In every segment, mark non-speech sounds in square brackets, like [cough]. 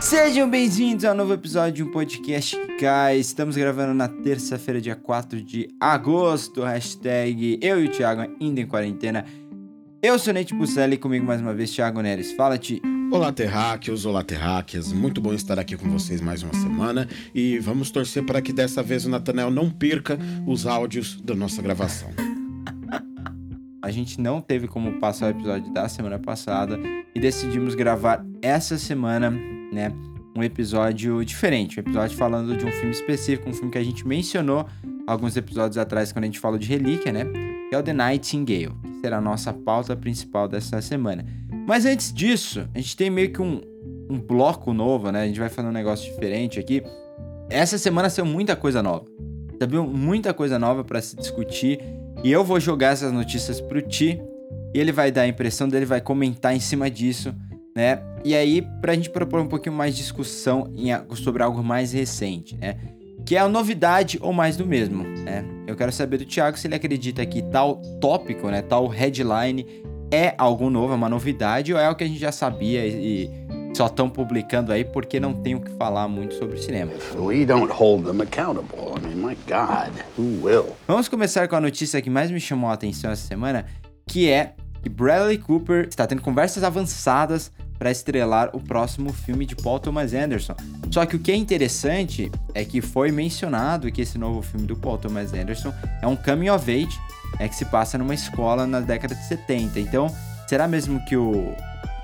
Sejam bem-vindos ao novo episódio de um podcast que cai. Estamos gravando na terça-feira, dia 4 de agosto. Hashtag eu e o Thiago ainda em quarentena. Eu sou Nate Bucelli e comigo mais uma vez, Thiago Neres. Fala-te. Olá, terráqueos, olá, terráqueas. Muito bom estar aqui com vocês mais uma semana e vamos torcer para que dessa vez o Natanel não perca os áudios da nossa gravação. [laughs] A gente não teve como passar o episódio da semana passada e decidimos gravar essa semana, né, um episódio diferente, um episódio falando de um filme específico, um filme que a gente mencionou alguns episódios atrás quando a gente falou de Relíquia, né, que é o The Nightingale, que será a nossa pauta principal dessa semana. Mas antes disso, a gente tem meio que um, um bloco novo, né, a gente vai fazer um negócio diferente aqui. Essa semana saiu muita coisa nova, sabe? Muita coisa nova para se discutir e eu vou jogar essas notícias pro Ti e ele vai dar a impressão dele, vai comentar em cima disso, né? E aí, pra gente propor um pouquinho mais de discussão em, sobre algo mais recente, né? Que é a novidade ou mais do mesmo, né? Eu quero saber do Thiago se ele acredita que tal tópico, né? Tal headline é algo novo, é uma novidade, ou é o que a gente já sabia e, só estão publicando aí porque não tem o que falar muito sobre cinema. We don't hold them accountable. I mean, my God, who will? Vamos começar com a notícia que mais me chamou a atenção essa semana, que é que Bradley Cooper está tendo conversas avançadas para estrelar o próximo filme de Paul Thomas Anderson. Só que o que é interessante é que foi mencionado que esse novo filme do Paul Thomas Anderson é um coming of age, é que se passa numa escola na década de 70. Então, será mesmo que o,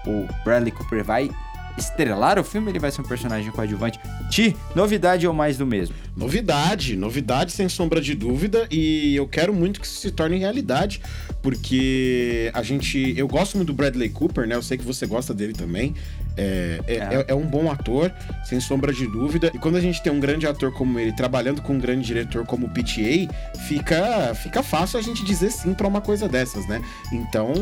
o Bradley Cooper vai estrelar o filme, ele vai ser um personagem coadjuvante. Ti, novidade ou mais do mesmo? Novidade, novidade sem sombra de dúvida e eu quero muito que isso se torne realidade, porque a gente, eu gosto muito do Bradley Cooper, né? Eu sei que você gosta dele também. É, é, é. é, um bom ator, sem sombra de dúvida. E quando a gente tem um grande ator como ele, trabalhando com um grande diretor como o PTA, fica, fica fácil a gente dizer sim para uma coisa dessas, né? Então,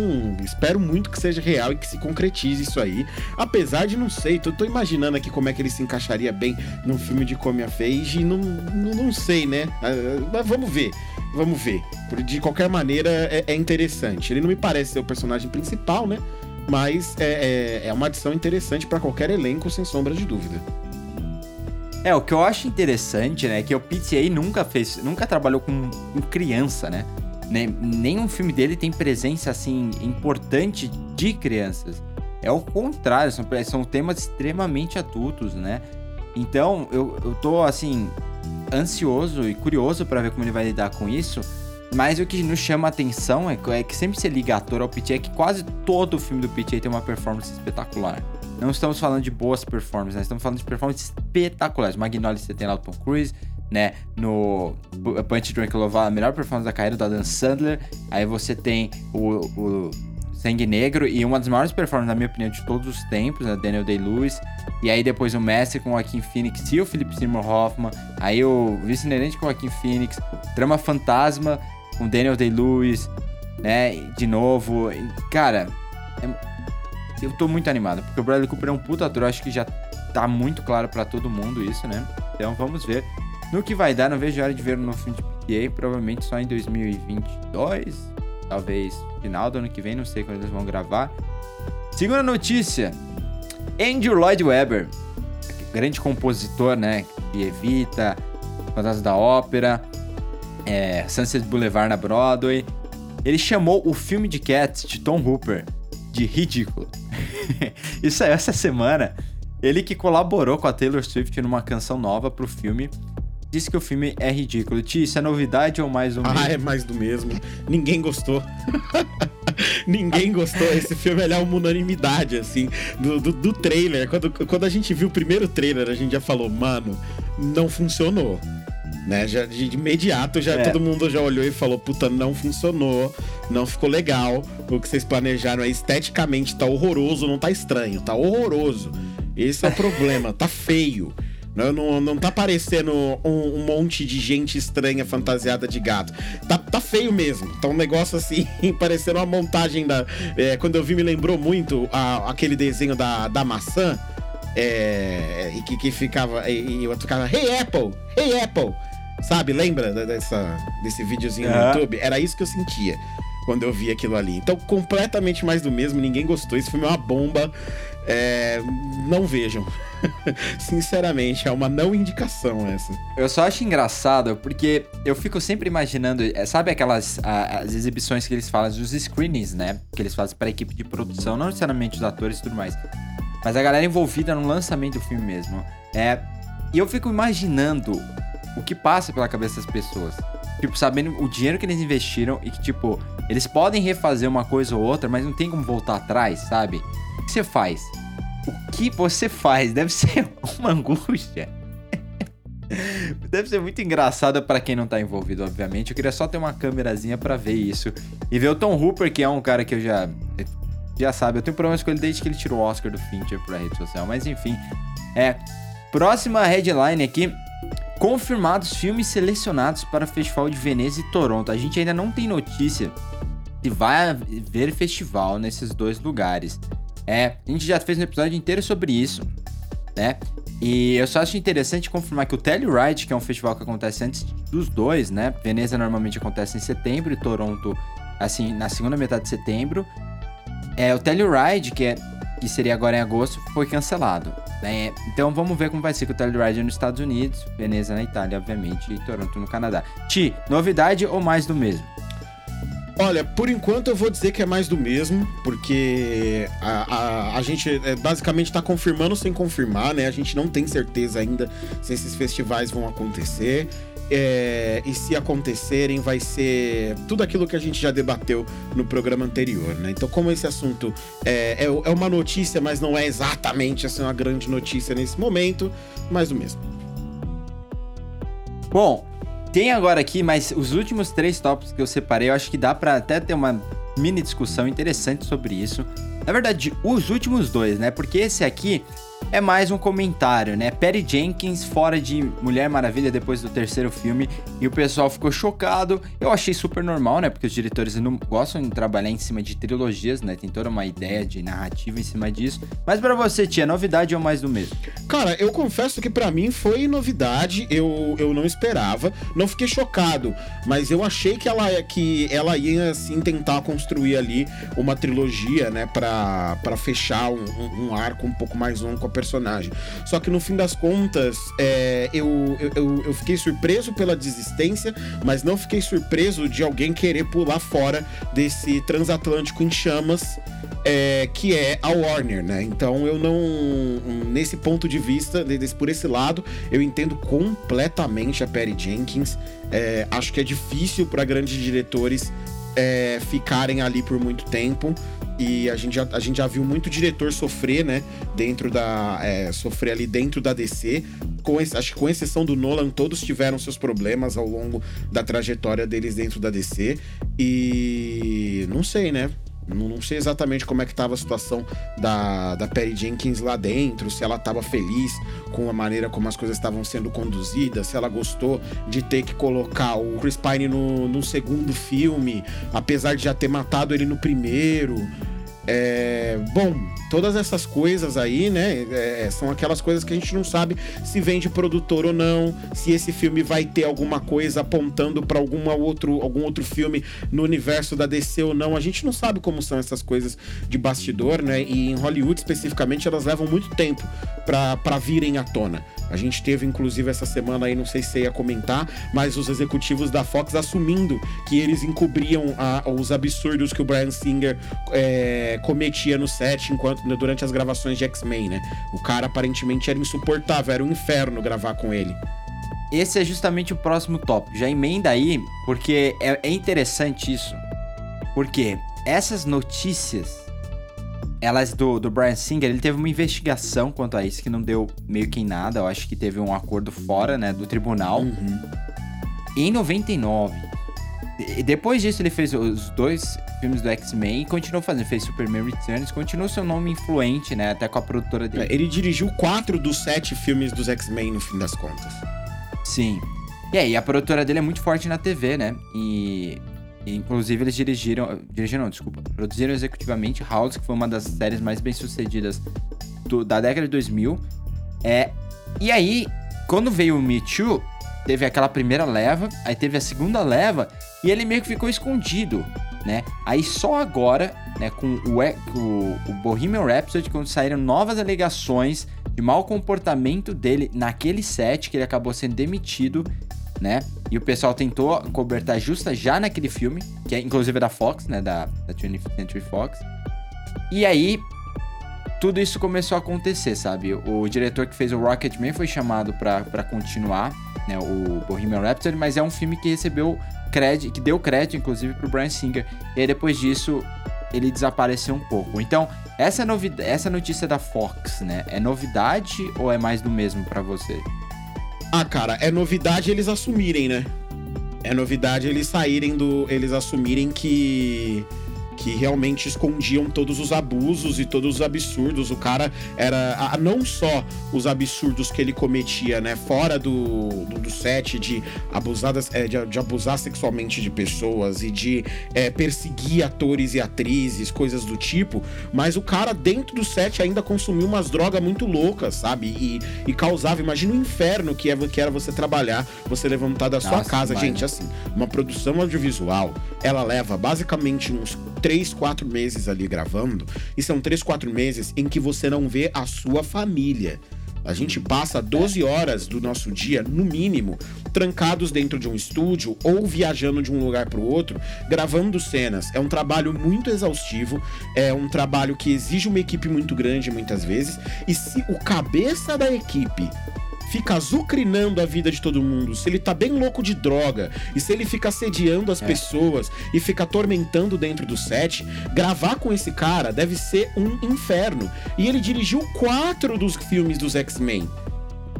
espero muito que seja real e que se concretize isso aí. Apesar de não sei, tô, tô imaginando aqui como é que ele se encaixaria bem num filme de Come a Age e não, não, não sei, né? Ah, mas vamos ver. Vamos ver. De qualquer maneira, é, é interessante. Ele não me parece ser o personagem principal, né? Mas é, é, é uma adição interessante para qualquer elenco, sem sombra de dúvida. É, o que eu acho interessante, né, é que o PTA nunca fez, nunca trabalhou com, com criança, né? Nem, nenhum filme dele tem presença, assim, importante de crianças. É o contrário, são, são temas extremamente adultos, né? Então, eu, eu tô, assim, ansioso e curioso para ver como ele vai lidar com isso, mas o que nos chama a atenção é, é que sempre se liga ator ao PTA, é que quase todo filme do PTA tem uma performance espetacular. Não estamos falando de boas performances, né? estamos falando de performances espetaculares. Magnolia você tem lá o Tom Cruise, né? No Punch Drunk Love, a melhor performance da carreira do Adam Sandler. Aí você tem o, o Sangue Negro e uma das maiores performances, na minha opinião, de todos os tempos, né? Daniel Day-Lewis. E aí depois o Messi com o Joaquin Phoenix e o Philip Seymour Hoffman. Aí o Vice-Inerente com o Joaquin Phoenix. Drama Fantasma com Daniel Day-Lewis, né? De novo. Cara, é... eu tô muito animado, porque o Bradley Cooper é um puta ator, acho que já tá muito claro para todo mundo isso, né? Então vamos ver. No que vai dar, não vejo a hora de ver no filme de PTA, provavelmente só em 2022, talvez final do ano que vem, não sei quando eles vão gravar. Segunda notícia: Andrew Lloyd Webber, grande compositor, né? Que evita Fantasmas da Ópera, é, Sunset Boulevard na Broadway. Ele chamou o filme de Cats de Tom Hooper de ridículo. [laughs] Isso saiu essa semana. Ele que colaborou com a Taylor Swift numa canção nova pro filme disse que o filme é ridículo. Ti, isso é novidade ou mais do mesmo? Ah, é mais do mesmo. Ninguém gostou. [laughs] Ninguém gostou. Esse filme é uma unanimidade, assim, do, do, do, trailer. Quando, quando a gente viu o primeiro trailer, a gente já falou, mano, não funcionou né? Já de imediato já é. todo mundo já olhou e falou: "Puta, não funcionou, não ficou legal. O que vocês planejaram é esteticamente tá horroroso, não tá estranho, tá horroroso. Esse é o problema, tá feio. Não, não, não tá parecendo um, um, monte de gente estranha fantasiada de gato. Tá, tá feio mesmo. Tá um negócio assim, [laughs] parecendo uma montagem da. é, quando eu vi, me lembrou muito a- aquele desenho da, da maçã. É, e que, que ficava. E, e o outro ficava, Hey Apple! Hey Apple! Sabe, lembra dessa, desse videozinho no. YouTube? Era isso que eu sentia quando eu vi aquilo ali. Então, completamente mais do mesmo, ninguém gostou. Esse filme é uma bomba. É, não vejam. [laughs] Sinceramente, é uma não indicação essa. Eu só acho engraçado porque eu fico sempre imaginando, é, sabe aquelas a- as exibições que eles fazem, os screenings, né? Que eles fazem pra equipe de produção, não necessariamente os atores e tudo mais. Mas a galera envolvida no lançamento do filme mesmo. É, e eu fico imaginando o que passa pela cabeça das pessoas. Tipo, sabendo o dinheiro que eles investiram e que, tipo, eles podem refazer uma coisa ou outra, mas não tem como voltar atrás, sabe? O que você faz? O que você faz? Deve [laughs] ser uma angústia. Deve ser muito engraçado pra quem não tá envolvido, obviamente. Eu queria só ter uma câmerazinha pra ver isso. E ver o Tom Hooper, que é um cara que eu já. Já sabe, eu tenho problemas com ele desde que ele tirou o Oscar do Fincher pra rede social. Mas enfim. É. Próxima headline aqui. Confirmados filmes selecionados para o Festival de Veneza e Toronto. A gente ainda não tem notícia se vai haver festival nesses dois lugares. É, a gente já fez um episódio inteiro sobre isso, né? E eu só acho interessante confirmar que o Telluride, que é um festival que acontece antes dos dois, né? Veneza normalmente acontece em setembro e Toronto, assim, na segunda metade de setembro. É, o Telluride, que, é, que seria agora em agosto, foi cancelado. né? Então vamos ver como vai ser com o Telluride nos Estados Unidos, Veneza na Itália, obviamente, e Toronto no Canadá. Ti, novidade ou mais do mesmo? Olha, por enquanto eu vou dizer que é mais do mesmo, porque a, a, a gente é, basicamente tá confirmando sem confirmar, né? A gente não tem certeza ainda se esses festivais vão acontecer. É, e se acontecerem, vai ser tudo aquilo que a gente já debateu no programa anterior, né? Então, como esse assunto é, é, é uma notícia, mas não é exatamente assim, uma grande notícia nesse momento, mais do mesmo. Bom, tem agora aqui, mas os últimos três tópicos que eu separei, eu acho que dá pra até ter uma mini discussão interessante sobre isso. Na verdade, os últimos dois, né? Porque esse aqui é mais um comentário, né? Perry Jenkins fora de Mulher Maravilha depois do terceiro filme e o pessoal ficou chocado. Eu achei super normal, né? Porque os diretores não gostam de trabalhar em cima de trilogias, né? Tem toda uma ideia de narrativa em cima disso. Mas pra você, tia, novidade ou mais do mesmo? Cara, eu confesso que pra mim foi novidade, eu, eu não esperava, não fiquei chocado, mas eu achei que ela, que ela ia, assim, tentar construir ali uma trilogia, né, pra fechar um, um- um arco um pouco mais longo com a personagem. Só que no fim das contas, é, eu, eu- eu, fiquei surpreso pela desistência, mas não fiquei surpreso de alguém querer pular fora desse transatlântico em chamas é, que é a Warner, né? Então eu não. Nesse ponto de vista, de- desse- por esse lado, eu entendo completamente a Perry Jenkins. É, acho que é difícil para grandes diretores é, ficarem ali por muito tempo. E a gente, já, a gente já viu muito diretor sofrer, né? Dentro da. é, sofrer ali dentro da DC. Com, acho que com exceção do Nolan, todos tiveram seus problemas ao longo da trajetória deles dentro da DC. E não sei, né? Não, não sei exatamente como é que tava a situação da, da Perry Jenkins lá dentro, se ela tava feliz com a maneira como as coisas estavam sendo conduzidas, se ela gostou de ter que colocar o Chris Pine no, no segundo filme, apesar de já ter matado ele no primeiro. É, bom, todas essas coisas aí, né, é, são aquelas coisas que a gente não sabe se vem de produtor ou não, se esse filme vai ter alguma coisa apontando para algum outro, algum outro filme no universo da DC ou não. A gente não sabe como são essas coisas de bastidor, né? E em Hollywood especificamente elas levam muito tempo para virem à tona. A gente teve inclusive essa semana aí, não sei se você ia comentar, mas os executivos da Fox assumindo que eles encobriam a- os absurdos que o Brian Singer é, cometia no set enquanto durante as gravações de X-Men, né? O cara aparentemente era insuportável, era um inferno gravar com ele. Esse é justamente o próximo tópico. Já emenda aí, porque é, é interessante isso. Porque essas notícias, elas do, do Brian Singer, ele teve uma investigação quanto a isso que não deu meio que em nada. Eu acho que teve um acordo fora, né, do tribunal. Em 99. E depois disso ele fez os dois filmes do X-Men e continuou fazendo. Fez Superman Returns, continuou seu nome influente, né, até com a produtora dele. Ele dirigiu quatro dos sete filmes dos X-Men no fim das contas. Sim. E aí, a produtora dele é muito forte na TV, né? E inclusive eles dirigiram, dirigiram, não, desculpa, produziram executivamente House, que foi uma das séries mais bem sucedidas do- da década de 2000. É, e aí, quando veio o Me Too, teve aquela primeira leva, aí teve a segunda leva, e ele meio que ficou escondido, né? Aí só agora, né, com o, o, o Bohemian Rhapsody, quando saíram novas alegações de mau comportamento dele naquele set, que ele acabou sendo demitido, né? E o pessoal tentou cobertar justa já naquele filme, que é inclusive da Fox, né? Da, da 20th Century Fox. E aí, tudo isso começou a acontecer, sabe? O diretor que fez o Rocketman foi chamado pra continuar, né? O Bohemian Rhapsody, mas é um filme que recebeu crédito, que deu crédito, inclusive, pro Brian Singer. E aí, depois disso, ele desapareceu um pouco. Então, essa, novida essa notícia da Fox, né? É novidade ou é mais do mesmo pra você? Ah, cara, é novidade eles assumirem, né? É novidade eles saírem do. Eles assumirem que. Que realmente escondiam todos os abusos e todos os absurdos. O cara era. Não só os absurdos que ele cometia, né? Fora do, do, do set de abusar, das- é, de, de abusar sexualmente de pessoas e de é, perseguir atores e atrizes, coisas do tipo. Mas o cara, dentro do set, ainda consumiu umas drogas muito loucas, sabe? E, e causava. Imagina o inferno que, é, que era você trabalhar, você levantar da sua Nossa, casa. Gente, né? assim, uma produção audiovisual, ela leva basicamente uns 3, 4 meses ali gravando. E são 3, 4 meses em que você não vê a sua família. A gente passa 12 horas do nosso dia, no mínimo, trancados dentro de um estúdio ou viajando de um lugar para o outro, gravando cenas. É um trabalho muito exaustivo, é um trabalho que exige uma equipe muito grande muitas vezes. E se o cabeça da equipe fica azucrinando a vida de todo mundo, se ele tá bem louco de droga, e se ele fica assediando as pessoas e fica atormentando dentro do set, gravar com esse cara deve ser um inferno. E ele dirigiu quatro dos filmes dos X-Men.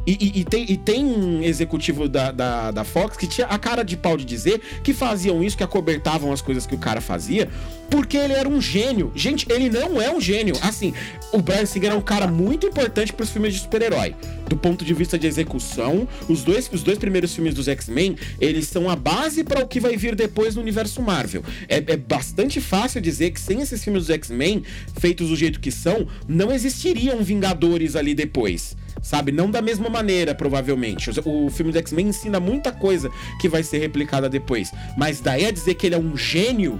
E, e- e tem, e tem um executivo da, da, da Fox que tinha a cara de pau de dizer que faziam isso, que acobertavam as coisas que o cara fazia, porque ele era um gênio. Gente, ele não é um gênio. Assim, o Brian Singer é um cara muito importante pros filmes de super-herói. Do ponto de vista de execução, os dois, os dois primeiros filmes dos X-Men, eles são a base para o que vai vir depois no universo Marvel. É, é bastante fácil dizer que sem esses filmes dos X-Men, feitos do jeito que são, não existiriam Vingadores ali depois sabe? Não da mesma maneira, provavelmente. O, o filme do X-Men ensina muita coisa que vai ser replicada depois. Mas daí a dizer que ele é um gênio,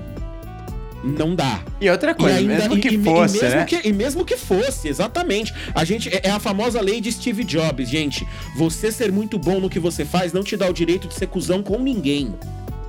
não dá. E outra coisa, mesmo que e- e fosse, mesmo né? que- e mesmo que fosse, exatamente. A gente é, é a famosa lei de Steve Jobs, gente. Você ser muito bom no que você faz não te dá o direito de ser cuzão com ninguém.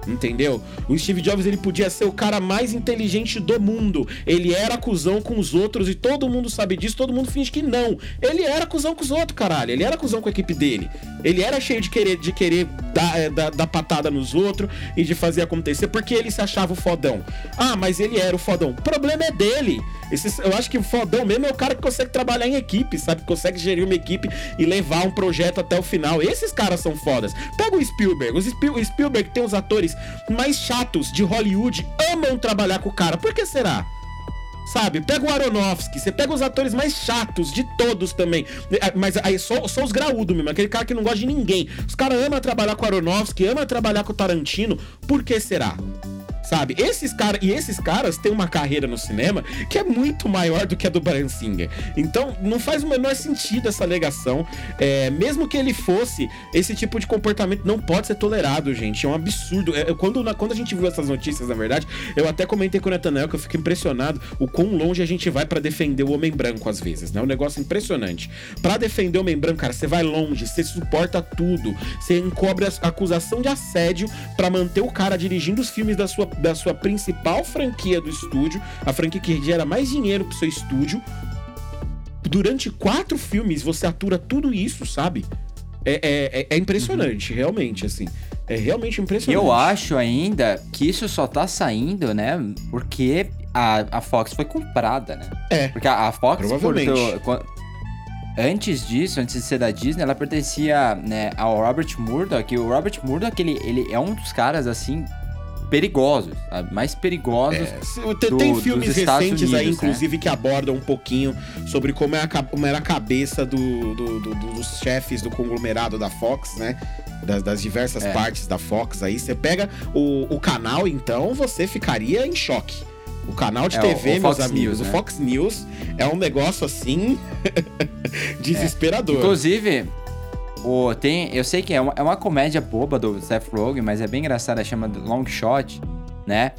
Entendeu? O Steve Jobs ele podia ser o cara mais inteligente do mundo. Ele era cuzão com os outros e todo mundo sabe disso, todo mundo finge que não. Ele era cuzão com os outros, caralho. Ele era cuzão com a equipe dele. Ele era cheio de querer, de querer dar, é, dar, dar patada nos outros e de fazer acontecer porque ele se achava o fodão. Ah, mas ele era o fodão. O problema é dele. Esse- eu acho que o fodão mesmo é o cara que consegue trabalhar em equipe, sabe? Consegue gerir uma equipe e levar um projeto até o final. Esses caras são fodas. Pega o Spielberg. O Spielberg tem os atores mais chatos de Hollywood, amam trabalhar com o cara. Por que será? Sabe? Pega o Aronofsky, você pega os atores mais chatos de todos também. É, Mas aí só, só os graúdos mesmo, aquele cara que não gosta de ninguém. Os caras amam trabalhar com o Aronofsky, amam trabalhar com o Tarantino. Por que será? Sabe? Esses caras e esses caras têm uma carreira no cinema que é muito maior do que a do Brian Singer. Então, não faz o menor sentido essa alegação. É, mesmo que ele fosse, esse tipo de comportamento não pode ser tolerado, gente. É um absurdo. É, eu- quando, na- quando a gente viu essas notícias, na verdade, eu até comentei com o Nathanael que eu fico impressionado o quão longe a gente vai pra defender o homem branco às vezes, né? Um negócio impressionante. Pra defender o homem branco, cara, você vai longe, você suporta tudo, você encobre a acusação de assédio pra manter o cara dirigindo os filmes da sua, da sua principal franquia do estúdio, a franquia que gera mais dinheiro pro seu estúdio. Durante quatro filmes você atura tudo isso, sabe? É, é, é- é impressionante, realmente, assim. É realmente impressionante. Eu acho ainda que isso só tá saindo, né? Porque a, a Fox foi comprada, né? É. Porque a, a Fox Provavelmente. Antes disso, antes de ser da Disney, ela pertencia né, ao Robert Murdoch. E o Robert Murdoch, ele, ele é um dos caras, assim, perigosos, sabe? Mais perigosos. É, tem, do- tem filmes recentes aí, Unidos, né? inclusive, que abordam um pouquinho sobre como, é a como era a cabeça do- do- do- dos chefes do conglomerado da Fox, né? Das, das diversas É. partes da Fox aí. Você pega o, o canal, então, você ficaria em choque. O canal de É, o- TV, o meus Fox amigos, News, o né? Fox News é um negócio assim. [laughs] desesperador. Inclusive, o, tem, eu sei que é uma, é uma comédia boba do Seth Rogen, mas é bem engraçada, chama Long Shot, né?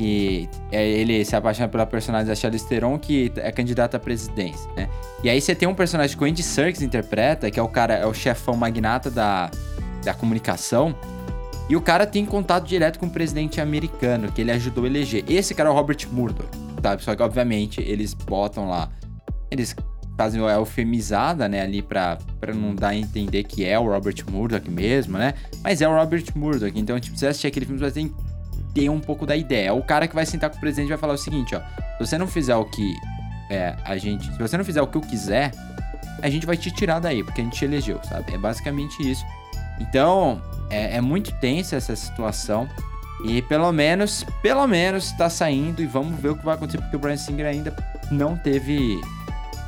E é, ele se apaixona pela personagem da Charlize Theron, que é candidata à presidência, né? E aí você tem um personagem que o Andy Serkis interpreta, que é o cara, é o chefão magnata da, da comunicação, e o cara tem contato direto com o presidente americano, que ele ajudou a eleger. Esse cara é o Robert Murdoch, sabe? Só que, obviamente, eles botam lá... Eles fazem a eufemizada, né, ali pra, não dar a entender que é o Robert Murdoch mesmo, né? Mas é o Robert Murdoch. Então, tipo, você assistir aquele filme, você tem ter um pouco da ideia. É o cara que vai sentar com o presidente vai falar o seguinte, ó. Se você não fizer o que é, a gente... Se você não fizer o que eu quiser, a gente vai te tirar daí, porque a gente te elegeu, sabe? É basicamente isso. Então, é, é muito tensa essa situação. E pelo menos, pelo menos tá saindo e vamos ver o que vai acontecer, porque o Brian Singer ainda não teve.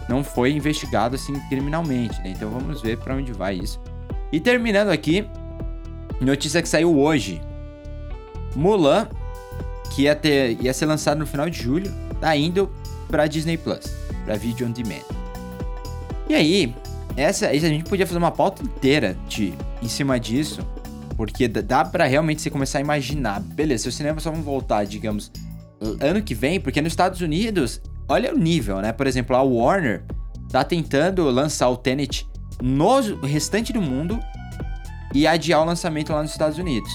Não foi investigado assim criminalmente, né? Então vamos ver pra onde vai isso. E terminando aqui, notícia que saiu hoje. Mulan, que ia, ter, ia ser lançado no final de julho, tá indo pra Disney Plus, pra Video on Demand. E aí, essa, a gente podia fazer uma pauta inteira de, em cima disso, porque dá- pra realmente você começar a imaginar. Beleza, seus cinemas só vão voltar, digamos, ano que vem, porque nos Estados Unidos, olha o nível, né? Por exemplo, a Warner tá tentando lançar o Tenet no restante do mundo e adiar o lançamento lá nos Estados Unidos.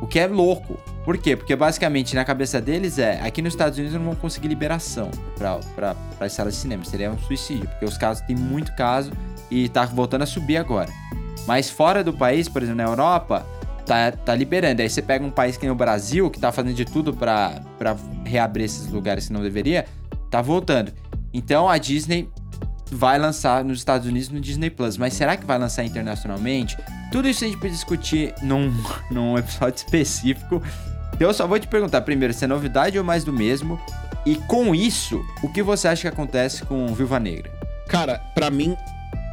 O que é louco. Por quê? Porque basicamente na cabeça deles é, aqui nos Estados Unidos não vão conseguir liberação pra, pra salas de cinema. Seria um suicídio, porque os casos tem muito caso e tá voltando a subir agora. Mas fora do país, por exemplo, na Europa, tá, tá liberando. Aí você pega um país que nem o Brasil, que tá fazendo de tudo pra reabrir esses lugares que não deveria, tá voltando. Então a Disney vai lançar nos Estados Unidos no Disney Plus. Mas será que vai lançar internacionalmente? Tudo isso a gente pode discutir num, [laughs] num episódio específico. Então eu só vou te perguntar primeiro se é novidade ou mais do mesmo. E com isso, o que você acha que acontece com Viúva Negra? Cara, pra mim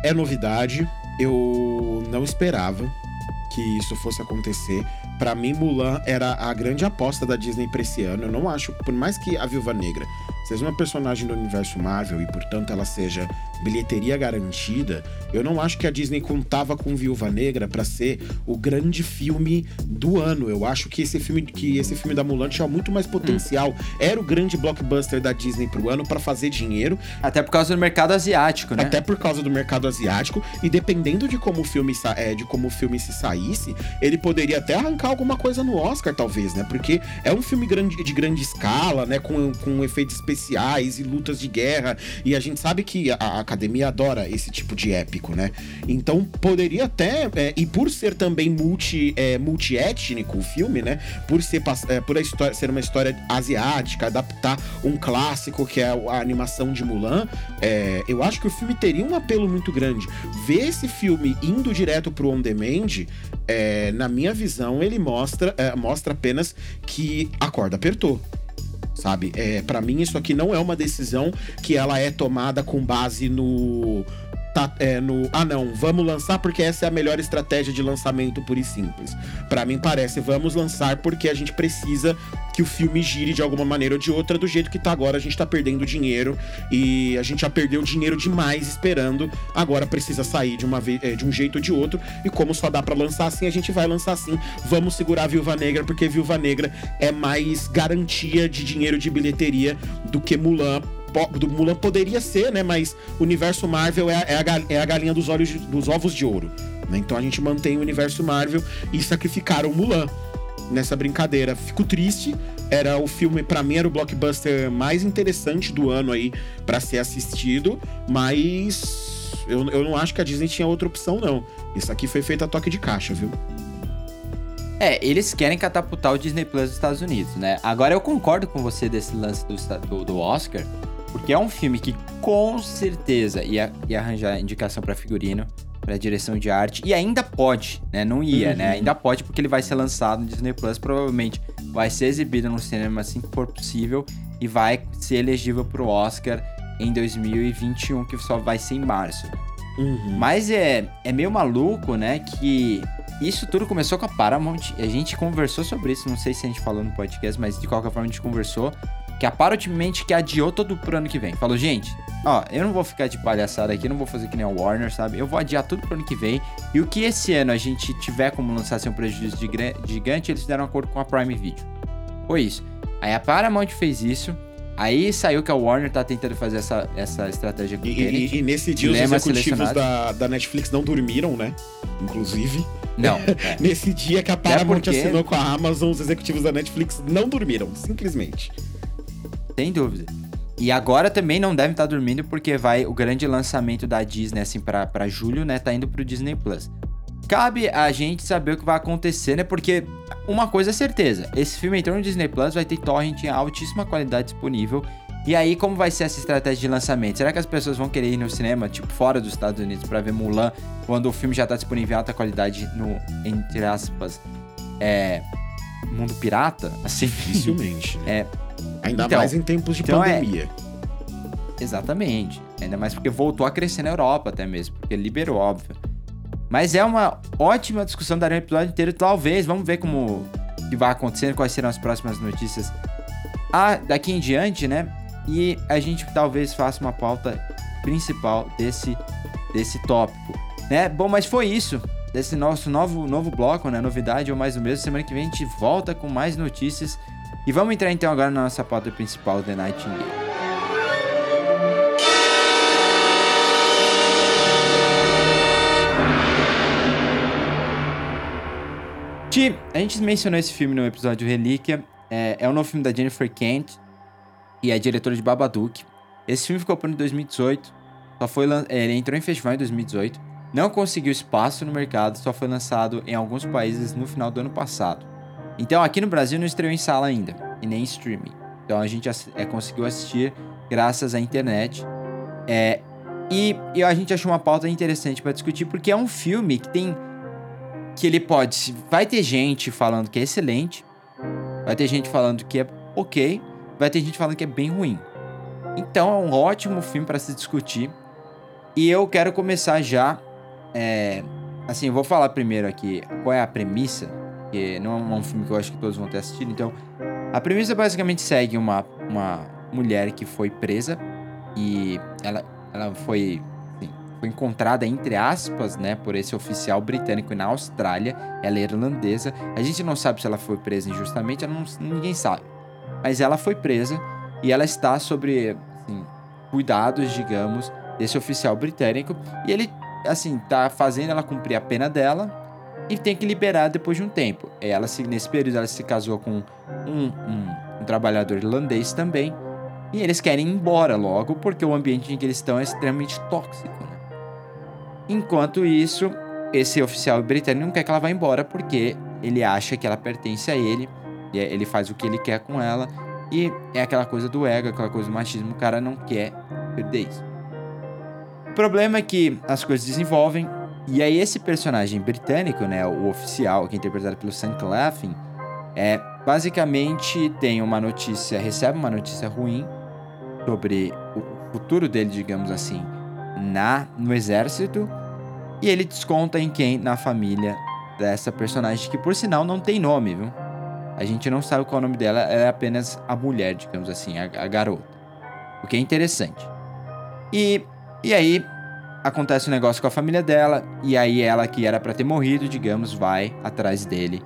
é novidade. Eu não esperava que isso fosse acontecer. Pra mim, Mulan era a grande aposta da Disney pra esse ano. Eu não acho, por mais que a Viúva Negra seja uma personagem do universo Marvel e, portanto, ela seja bilheteria garantida, eu não acho que a Disney contava com Viúva Negra pra ser o grande filme do ano. Eu acho que esse filme, que esse filme da Mulan tinha muito mais potencial. Era o grande blockbuster da Disney pro ano pra fazer dinheiro. Até por causa do mercado asiático, né? Até por causa do mercado asiático e dependendo de como o filme é, de como o filme se saísse, ele poderia até arrancar alguma coisa no Oscar talvez, né? Porque é um filme grande, de grande escala, né? Com, com efeitos especiais e lutas de guerra e a gente sabe que a, academia adora esse tipo de épico, né? Então poderia até é, e por ser também multi é, multiétnico o filme, né? Por ser é, por a história ser uma história asiática, adaptar um clássico que é a animação de Mulan, é, eu acho que o filme teria um apelo muito grande. Ver esse filme indo direto pro on demand, é, na minha visão, ele mostra, é, mostra apenas que a corda apertou. Sabe? É, para mim, isso aqui não é uma decisão que ela é tomada com base no. Tá, é, no ah não, vamos lançar porque essa é a melhor estratégia de lançamento pura e simples. Pra mim parece, vamos lançar porque a gente precisa que o filme gire de alguma maneira ou de outra, do jeito que tá agora, a gente tá perdendo dinheiro e a gente já perdeu dinheiro demais esperando, agora precisa sair de uma é, de um jeito ou de outro, e como só dá pra lançar assim, a gente vai lançar assim. Vamos segurar a Viúva Negra porque Viúva Negra é mais garantia de dinheiro de bilheteria do que Mulan do Mulan poderia ser, né? Mas o universo Marvel é a, é a é a galinha dos, olhos de- dos ovos de ouro. né? Então a gente mantém o universo Marvel e sacrificaram Mulan nessa brincadeira. Fico triste. Era o filme, pra mim, era o blockbuster mais interessante do ano aí pra ser assistido, mas eu, eu não acho que a Disney tinha outra opção, não. Isso aqui foi feito a toque de caixa, viu? É, eles querem catapultar o Disney Plus dos Estados Unidos, né? Agora eu concordo com você desse lance do, do, do Oscar, porque é um filme que com certeza ia, ia arranjar indicação pra figurino, pra direção de arte, e ainda pode, né? Não ia, Uhum. né? Ainda pode porque ele vai ser lançado no Disney Plus, provavelmente vai ser exibido no cinema assim que for possível e vai ser elegível pro Oscar em 2021, que só vai ser em março. Uhum. Mas é, é meio maluco, né, que isso tudo começou com a Paramount. A gente conversou sobre isso, não sei se a gente falou no podcast, mas de qualquer forma a gente conversou. Que a Paramount mente que adiou todo pro ano que vem. Falou, gente, ó, eu não vou ficar de palhaçada aqui, não vou fazer que nem a Warner, sabe? Eu vou adiar tudo pro ano que vem. E o que esse ano a gente tiver como lançar sem um prejuízo gigante, eles fizeram um acordo com a Prime Video. Foi isso. Aí a Paramount fez isso. Aí saiu que a Warner tá tentando fazer essa, essa estratégia com o E, Tenet. e- e nesse dia os executivos da, da Netflix não dormiram, né? Inclusive. Não, [laughs] é. Nesse dia que a Paramount porque- assinou com a Amazon, os executivos da Netflix não dormiram, simplesmente. Sem dúvida. E agora também não deve estar dormindo porque vai o grande lançamento da Disney assim pra pra julho, né, tá indo pro Disney Plus. Cabe a gente saber o que vai acontecer, né? Porque uma coisa é certeza, esse filme entrou no Disney Plus, vai ter torrent em altíssima qualidade disponível. E aí como vai ser essa estratégia de lançamento? Será que as pessoas vão querer ir no cinema, tipo fora dos Estados Unidos, pra ver Mulan, quando o filme já tá disponível em alta qualidade no entre aspas, é mundo pirata, assim? Dificilmente. né? É. Ainda Então, mais em tempos de então é- pandemia. Exatamente. Ainda mais porque voltou a crescer na Europa até mesmo, porque liberou, óbvio. Mas é uma ótima discussão, daria um episódio inteiro, talvez. Vamos ver como que vai acontecendo, quais serão as próximas notícias ah, daqui em diante, né? E a gente talvez faça uma pauta principal desse, desse tópico, né? Bom, mas foi isso. Desse nosso novo, novo bloco, né? Novidade ou mais o mesmo. Semana que vem a gente volta com mais notícias. E vamos entrar então agora na nossa pauta principal, The Nightingale. Ti, a gente mencionou esse filme no episódio Relíquia. É, é um novo filme da Jennifer Kent e é diretora de Babadook. Esse filme ficou pronto em 2018. Só foi é, ele entrou em festival em 2018. Não conseguiu espaço no mercado, só foi lançado em alguns países no final do ano passado. Então aqui no Brasil não estreou em sala ainda, e nem em streaming. Então a gente é, conseguiu assistir graças à internet. É, e, e a gente achou uma pauta interessante para discutir, porque é um filme que tem. que ele pode. Vai ter gente falando que é excelente, vai ter gente falando que é ok, vai ter gente falando que é bem ruim. Então é um ótimo filme para se discutir. E eu quero começar já. é, assim, eu vou falar primeiro aqui qual é a premissa, que não é um filme que eu acho que todos vão ter assistido. Então, a premissa basicamente segue uma, uma mulher que foi presa e ela, ela foi, assim, foi encontrada, entre aspas, né, por esse oficial britânico na Austrália. Ela é irlandesa. A gente não sabe se ela foi presa injustamente, não- ninguém sabe. Mas ela foi presa e ela está sobre assim, cuidados, digamos, desse oficial britânico. E ele, assim, tá fazendo ela cumprir a pena dela e tem que liberar depois de um tempo. Ela se, nesse período ela se casou com um, um- um trabalhador irlandês também. E eles querem ir embora logo, porque o ambiente em que eles estão é extremamente tóxico. Né? Enquanto isso, esse oficial britânico não quer que ela vá embora, porque ele acha que ela pertence a ele. E é- ele faz o que ele quer com ela. E é aquela coisa do ego, aquela coisa do machismo. O cara não quer perder isso. O problema é que as coisas desenvolvem. E aí esse personagem britânico, né, o oficial, que é interpretado pelo Sam Claflin, é basicamente tem uma notícia, recebe uma notícia ruim sobre o futuro dele, digamos assim, na no exército, e ele desconta em quem na família dessa personagem que por sinal não tem nome, viu? A gente não sabe qual é o nome dela, ela é apenas a mulher, digamos assim, a, a garota. O que é interessante. E, e aí acontece um negócio com a família dela, e aí ela que era pra ter morrido, digamos, vai atrás dele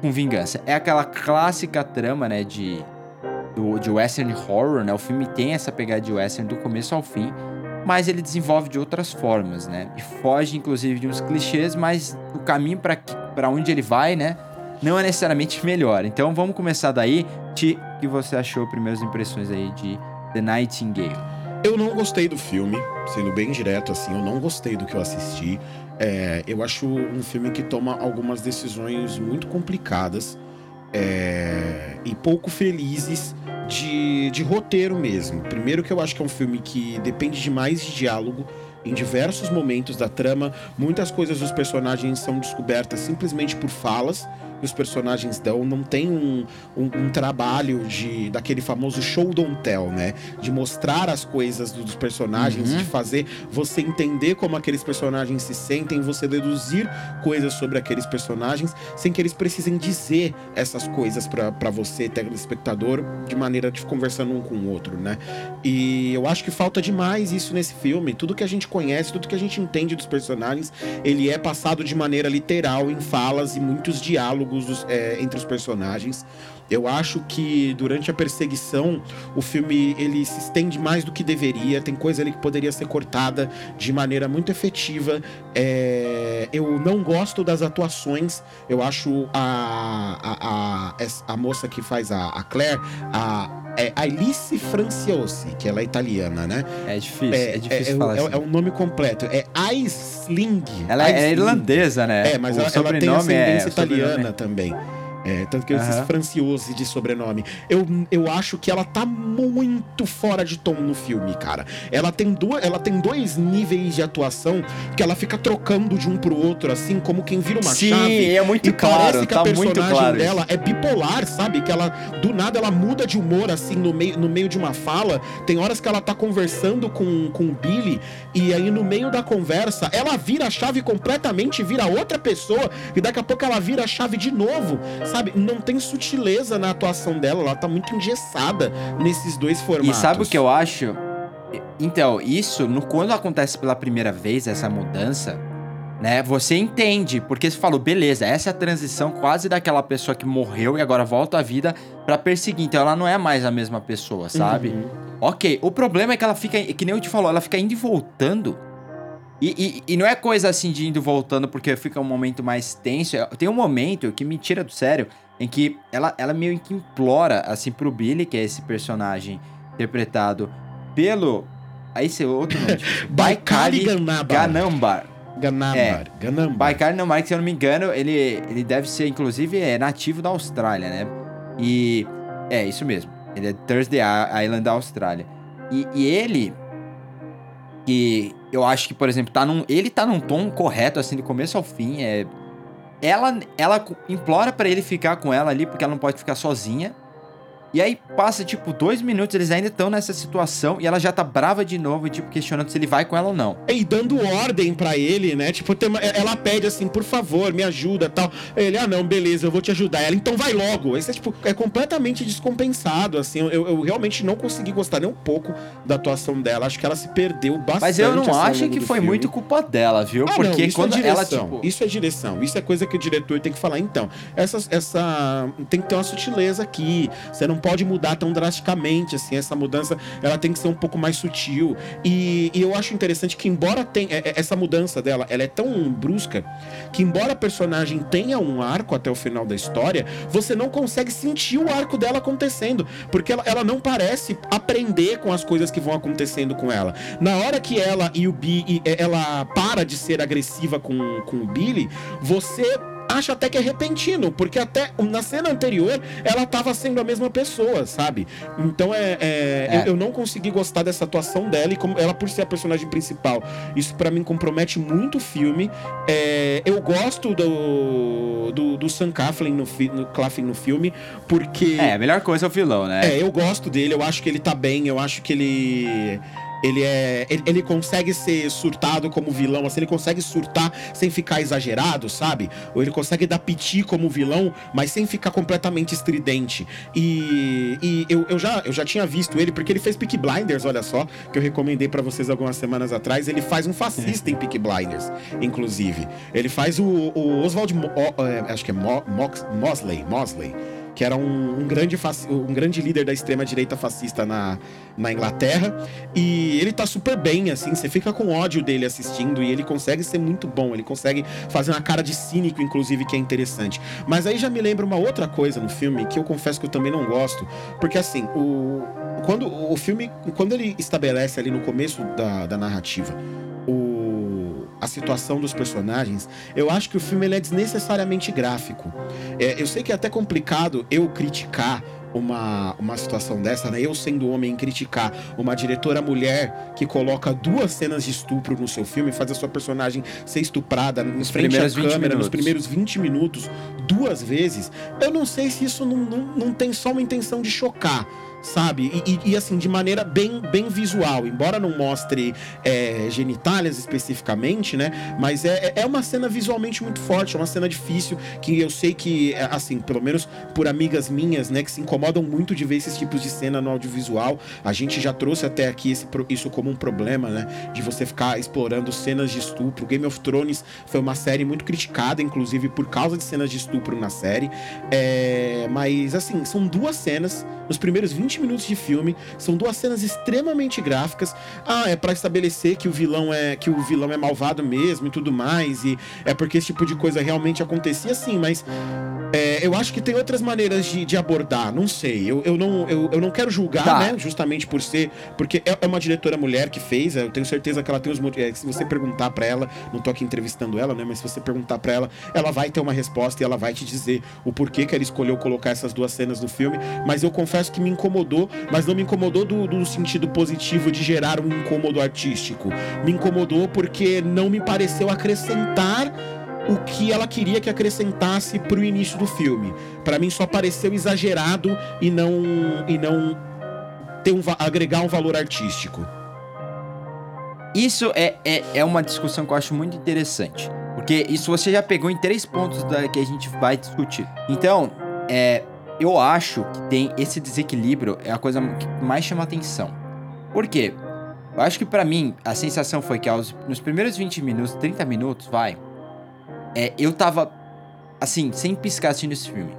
com vingança. É aquela clássica trama, né, de do, de western horror, né? O filme tem essa pegada de western do começo ao fim, mas ele desenvolve de outras formas, né? E foge inclusive de uns clichês, mas o caminho pra para onde ele vai, né, não é necessariamente melhor. Então vamos começar daí. Ti, o que você achou, primeiras impressões aí de The Nightingale? Eu não gostei do filme, sendo bem direto assim, eu não gostei do que eu assisti. É, eu acho um filme que toma algumas decisões muito complicadas é, e pouco felizes de, de roteiro mesmo. Primeiro que eu acho que é um filme que depende demais de diálogo em diversos momentos da trama. Muitas coisas dos personagens são descobertas simplesmente por falas, que os personagens dão, não tem um, um, um trabalho de daquele famoso show don't tell, né? De mostrar as coisas dos personagens, Uhum. de fazer você entender como aqueles personagens se sentem, você deduzir coisas sobre aqueles personagens, sem que eles precisem dizer essas coisas pra você, telespectador, de maneira de conversando um com o outro, né? E eu acho que falta demais isso nesse filme. Tudo que a gente conhece, tudo que a gente entende dos personagens, ele é passado de maneira literal em falas e muitos diálogos dos- é, entre os personagens. Eu acho que durante a perseguição o filme ele se estende mais do que deveria. Tem coisa ali que poderia ser cortada de maneira muito efetiva. É, eu não gosto das atuações. Eu acho a, a, a, a moça que faz a, a Claire, a é Alice Franciosi, que ela é italiana, né? É difícil, é, difícil é, falar é, assim. é o nome completo. É Aisling. Ela é Aisling. irlandesa, né? É, mas O ela, ela tem é- ascendência sobrenome italiana também. É, tanto que eu disse Aham. Franciosi de sobrenome. Eu, eu acho que ela tá muito fora de tom no filme, cara. Ela tem, duas, ela tem dois níveis de atuação que ela fica trocando de um pro outro, assim, como quem vira uma Sim, chave. é muito e claro, parece que tá a personagem claro isso. dela é bipolar, sabe? Que ela, do nada, ela muda de humor, assim, no meio, no meio de uma fala. Tem horas que ela tá conversando com, com o Billy, e aí no meio da conversa, ela vira a chave completamente, vira outra pessoa, e daqui a pouco ela vira a chave de novo, sabe? Não tem sutileza na atuação dela, ela tá muito engessada nesses dois formatos. E sabe o que eu acho? Então, isso, no, quando acontece pela primeira vez, essa mudança, né? Você entende, porque você falou, beleza, essa é a transição quase daquela pessoa que morreu e agora volta à vida pra perseguir. Então ela não é mais a mesma pessoa, sabe? Uhum. Ok, o problema é que ela fica, que nem eu te falou, ela fica indo e voltando. E, e, e não é coisa assim de indo voltando porque fica um momento mais tenso. É- Tem um momento que me tira do sério em que ela, ela meio que implora assim pro Billy, que é esse personagem interpretado pelo. Aí esse é outro nome. [laughs] difícil. Baikali Ganabar. Ganambar. Ganabar. É. Ganambar. Baikali Ganambar, que se eu não me engano, ele, ele deve ser, inclusive, é nativo da Austrália, né? E. É, isso mesmo. Ele é Thursday Island da Austrália. E, e ele. Que eu acho que, por exemplo, tá num, ele tá num tom correto, assim, do começo ao fim. É, ela, ela implora pra ele ficar com ela ali, porque ela não pode ficar sozinha. E aí passa, tipo, dois minutos, eles ainda estão nessa situação e ela já tá brava de novo, e, tipo, questionando se ele vai com ela ou não. E dando ordem pra ele, né? Tipo, ela pede assim, por favor, me ajuda tal. Ele, ah, não, beleza, eu vou te ajudar. Ela, então vai logo. Isso é, tipo, é completamente descompensado, assim. Eu, eu realmente não consegui gostar nem um pouco da atuação dela. Acho que ela se perdeu bastante. Mas eu não assim, acho que foi filme. muito culpa dela, viu? Ah, Porque não, isso quando é ela, direção. tipo. Isso é direção. Isso é coisa que o diretor tem que falar. Então, essa, essa tem que ter uma sutileza aqui. Você não pode mudar tão drasticamente, assim. Essa mudança, ela tem que ser um pouco mais sutil. E, e eu acho interessante que, embora tenha é- é- essa mudança dela, ela é tão brusca que, embora a personagem tenha um arco até o final da história, você não consegue sentir o arco dela acontecendo, porque ela, ela não parece aprender com as coisas que vão acontecendo com ela. Na hora que ela e o Bi, e ela para de ser agressiva com, com o Billy, você acha até que é repentino, porque até na cena anterior ela tava sendo a mesma pessoa, sabe? Então é, é- É. Eu, eu não consegui gostar dessa atuação dela e como ela por ser a personagem principal, isso pra mim compromete muito o filme. É, eu gosto do do, do Sam Claflin no, fi- no, Claflin no filme porque É, a melhor coisa é o vilão, né? é, eu gosto dele, eu acho que ele tá bem, eu acho que ele. Ele é. Ele, ele consegue ser surtado como vilão, assim, ele consegue surtar sem ficar exagerado, sabe? Ou ele consegue dar piti como vilão, mas sem ficar completamente estridente. E, e eu, eu, já, eu já tinha visto ele, porque ele fez Peak Blinders, olha só, que eu recomendei pra vocês algumas semanas atrás. Ele faz um fascista em Peak Blinders, inclusive. Ele faz o, o Oswald. Mo- o- é, acho que é Mo, Mox- Mosley. Mosley que era um, um grande, um grande líder da extrema-direita fascista na, na Inglaterra. E ele tá super bem, assim, você fica com ódio dele assistindo e ele consegue ser muito bom, ele consegue fazer uma cara de cínico, inclusive, que é interessante. Mas aí já me lembra uma outra coisa no filme que eu confesso que eu também não gosto, porque assim, o, quando o filme, quando ele estabelece ali no começo da, da narrativa o, a situação dos personagens, eu acho que o filme é desnecessariamente gráfico. É, eu sei que é até complicado eu criticar uma, uma situação dessa, né? Eu sendo homem criticar uma diretora mulher que coloca duas cenas de estupro no seu filme, faz a sua personagem ser estuprada nos frente à câmera nos primeiros 20 minutos, duas vezes, eu não sei se isso não, não, não tem só uma intenção de chocar sabe? E, e, e, assim, de maneira bem, bem visual, embora não mostre é, genitálias especificamente, né? Mas é, é, é uma cena visualmente muito forte, é uma cena difícil, que eu sei que, é, assim, pelo menos por amigas minhas, né, que se incomodam muito de ver esses tipos de cena no audiovisual, a gente já trouxe até aqui esse, isso como um problema, né? De você ficar explorando cenas de estupro. Game of Thrones foi uma série muito criticada, inclusive, por causa de cenas de estupro na série. É, mas, assim, são duas cenas nos primeiros 20 minutos de filme. São duas cenas extremamente gráficas. Ah, é para estabelecer que o vilão é que o vilão é malvado mesmo e tudo mais. E é porque esse tipo de coisa realmente acontecia assim, mas é, eu acho que tem outras maneiras de, de abordar. Não sei. Eu, eu, não, eu, eu não quero julgar, tá. né? Justamente por ser. Porque é, é uma diretora mulher que fez. Eu tenho certeza que ela tem os motivos. É, se você perguntar para ela, não tô aqui entrevistando ela, né? Mas se você perguntar para ela, ela vai ter uma resposta e ela vai te dizer o porquê que ela escolheu colocar essas duas cenas no filme. Mas eu confesso que me incomodou, mas não me incomodou do, do sentido positivo de gerar um incômodo artístico. Me incomodou porque não me pareceu acrescentar o que ela queria que acrescentasse para o início do filme. Para mim só pareceu exagerado e não e não ter um, agregar um valor artístico. Isso é, é, é uma discussão que eu acho muito interessante. Porque isso você já pegou em três pontos da, que a gente vai discutir. Então, é, eu acho que tem esse desequilíbrio é a coisa que mais chama atenção. Por quê? Eu acho que para mim a sensação foi que aos, nos primeiros 20 minutos, 30 minutos, vai, é, eu tava assim, sem piscar assistindo esse filme.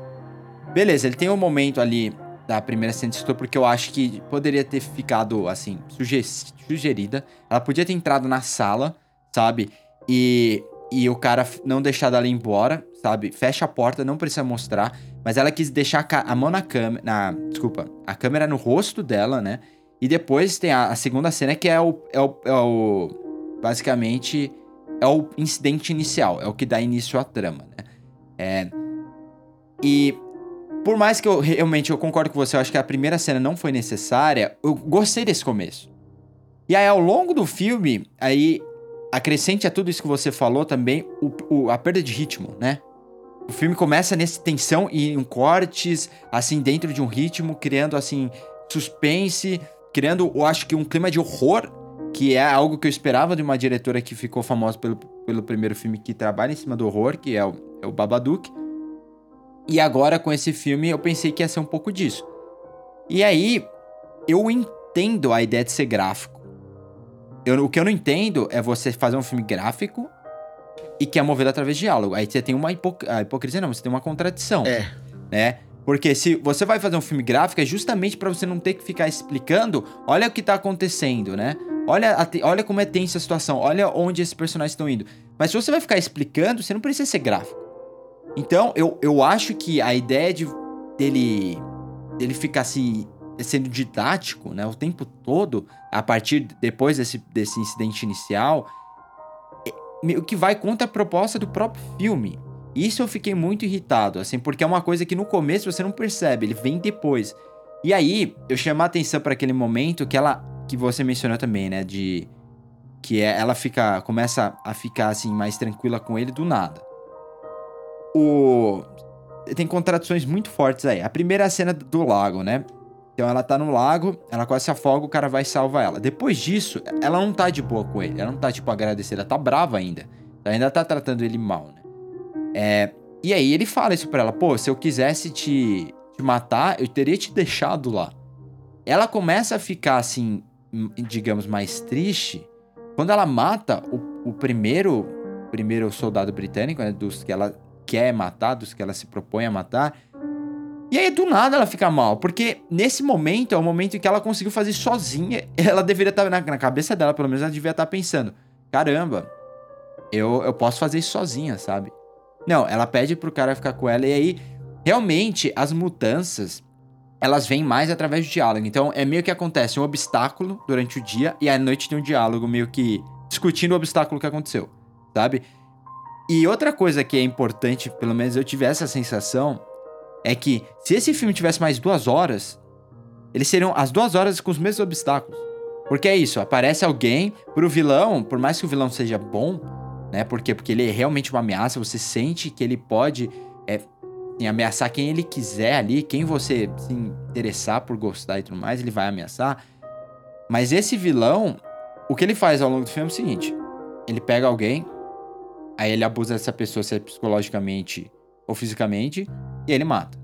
Beleza, ele tem um momento ali da primeira cena de estupro porque eu acho que poderia ter ficado assim, suge sugerida. Ela podia ter entrado na sala, sabe? E, e o cara não deixar ela ir embora, sabe? Fecha a porta, não precisa mostrar. Mas ela quis deixar a mão na câmera. Na, desculpa, a câmera no rosto dela, né? E depois tem a, a segunda cena que é o, é o, é o. Basicamente. É o incidente inicial. É o que dá início à trama, né? É. E. Por mais que eu realmente eu concordo com você, eu acho que a primeira cena não foi necessária, eu gostei desse começo. E aí, ao longo do filme, aí acrescente a tudo isso que você falou também o, o, a perda de ritmo, né? O filme começa nessa tensão e em cortes, assim, dentro de um ritmo, criando, assim, suspense, criando, eu acho que um clima de horror, que é algo que eu esperava de uma diretora que ficou famosa pelo, pelo primeiro filme que trabalha em cima do horror, que é o, é o Babadook. E agora, com esse filme, eu pensei que ia ser um pouco disso. E aí, eu entendo a ideia de ser gráfico. Eu, o que eu não entendo é você fazer um filme gráfico e que é movido através de diálogo. Aí você tem uma hipo... ah, hipocrisia, não, você tem uma contradição. É. Né? Porque se você vai fazer um filme gráfico, é justamente para você não ter que ficar explicando, olha o que tá acontecendo, né? Olha, olha como é tensa a situação, olha onde esses personagens estão indo. Mas se você vai ficar explicando, você não precisa ser gráfico. Então, eu, eu acho que a ideia de dele, dele ficar se sendo didático, né, o tempo todo, a partir depois desse, desse incidente inicial, o que vai contra a proposta do próprio filme. Isso eu fiquei muito irritado, assim, porque é uma coisa que no começo você não percebe, ele vem depois. E aí, eu chamo a atenção para aquele momento que ela que você mencionou também, né, de que é, ela fica começa a ficar assim mais tranquila com ele do nada. O tem contradições muito fortes aí. A primeira cena do lago, né? Então ela tá no lago, ela quase se afoga, o cara vai salvar ela. Depois disso, ela não tá de boa com ele. Ela não tá, tipo, agradecida, ela tá brava ainda. Ela ainda tá tratando ele mal, né? É, e aí ele fala isso pra ela: pô, se eu quisesse te, te matar, eu teria te deixado lá. Ela começa a ficar assim, digamos, mais triste quando ela mata o, o primeiro, primeiro soldado britânico, né, dos que ela quer matar, dos que ela se propõe a matar. E aí, do nada, ela fica mal. Porque nesse momento é o momento em que ela conseguiu fazer sozinha. [laughs] Ela deveria estar, na, na cabeça dela, pelo menos, ela devia estar pensando: caramba, eu, eu posso fazer isso sozinha, sabe? Não, ela pede pro cara ficar com ela. E aí, realmente, as mudanças elas vêm mais através do diálogo. Então, é meio que acontece um obstáculo durante o dia e à noite tem um diálogo meio que discutindo o obstáculo que aconteceu, sabe? E outra coisa que é importante, pelo menos eu tive essa sensação, é que se esse filme tivesse mais duas horas, eles seriam as duas horas com os mesmos obstáculos. Porque é isso, aparece alguém pro vilão, por mais que o vilão seja bom, né? Porque, porque ele é realmente uma ameaça, você sente que ele pode é, assim, ameaçar quem ele quiser ali, quem você se interessar por gostar e tudo mais, ele vai ameaçar. Mas esse vilão, o que ele faz ao longo do filme é o seguinte: ele pega alguém, aí ele abusa dessa pessoa, seja psicologicamente ou fisicamente, e ele mata.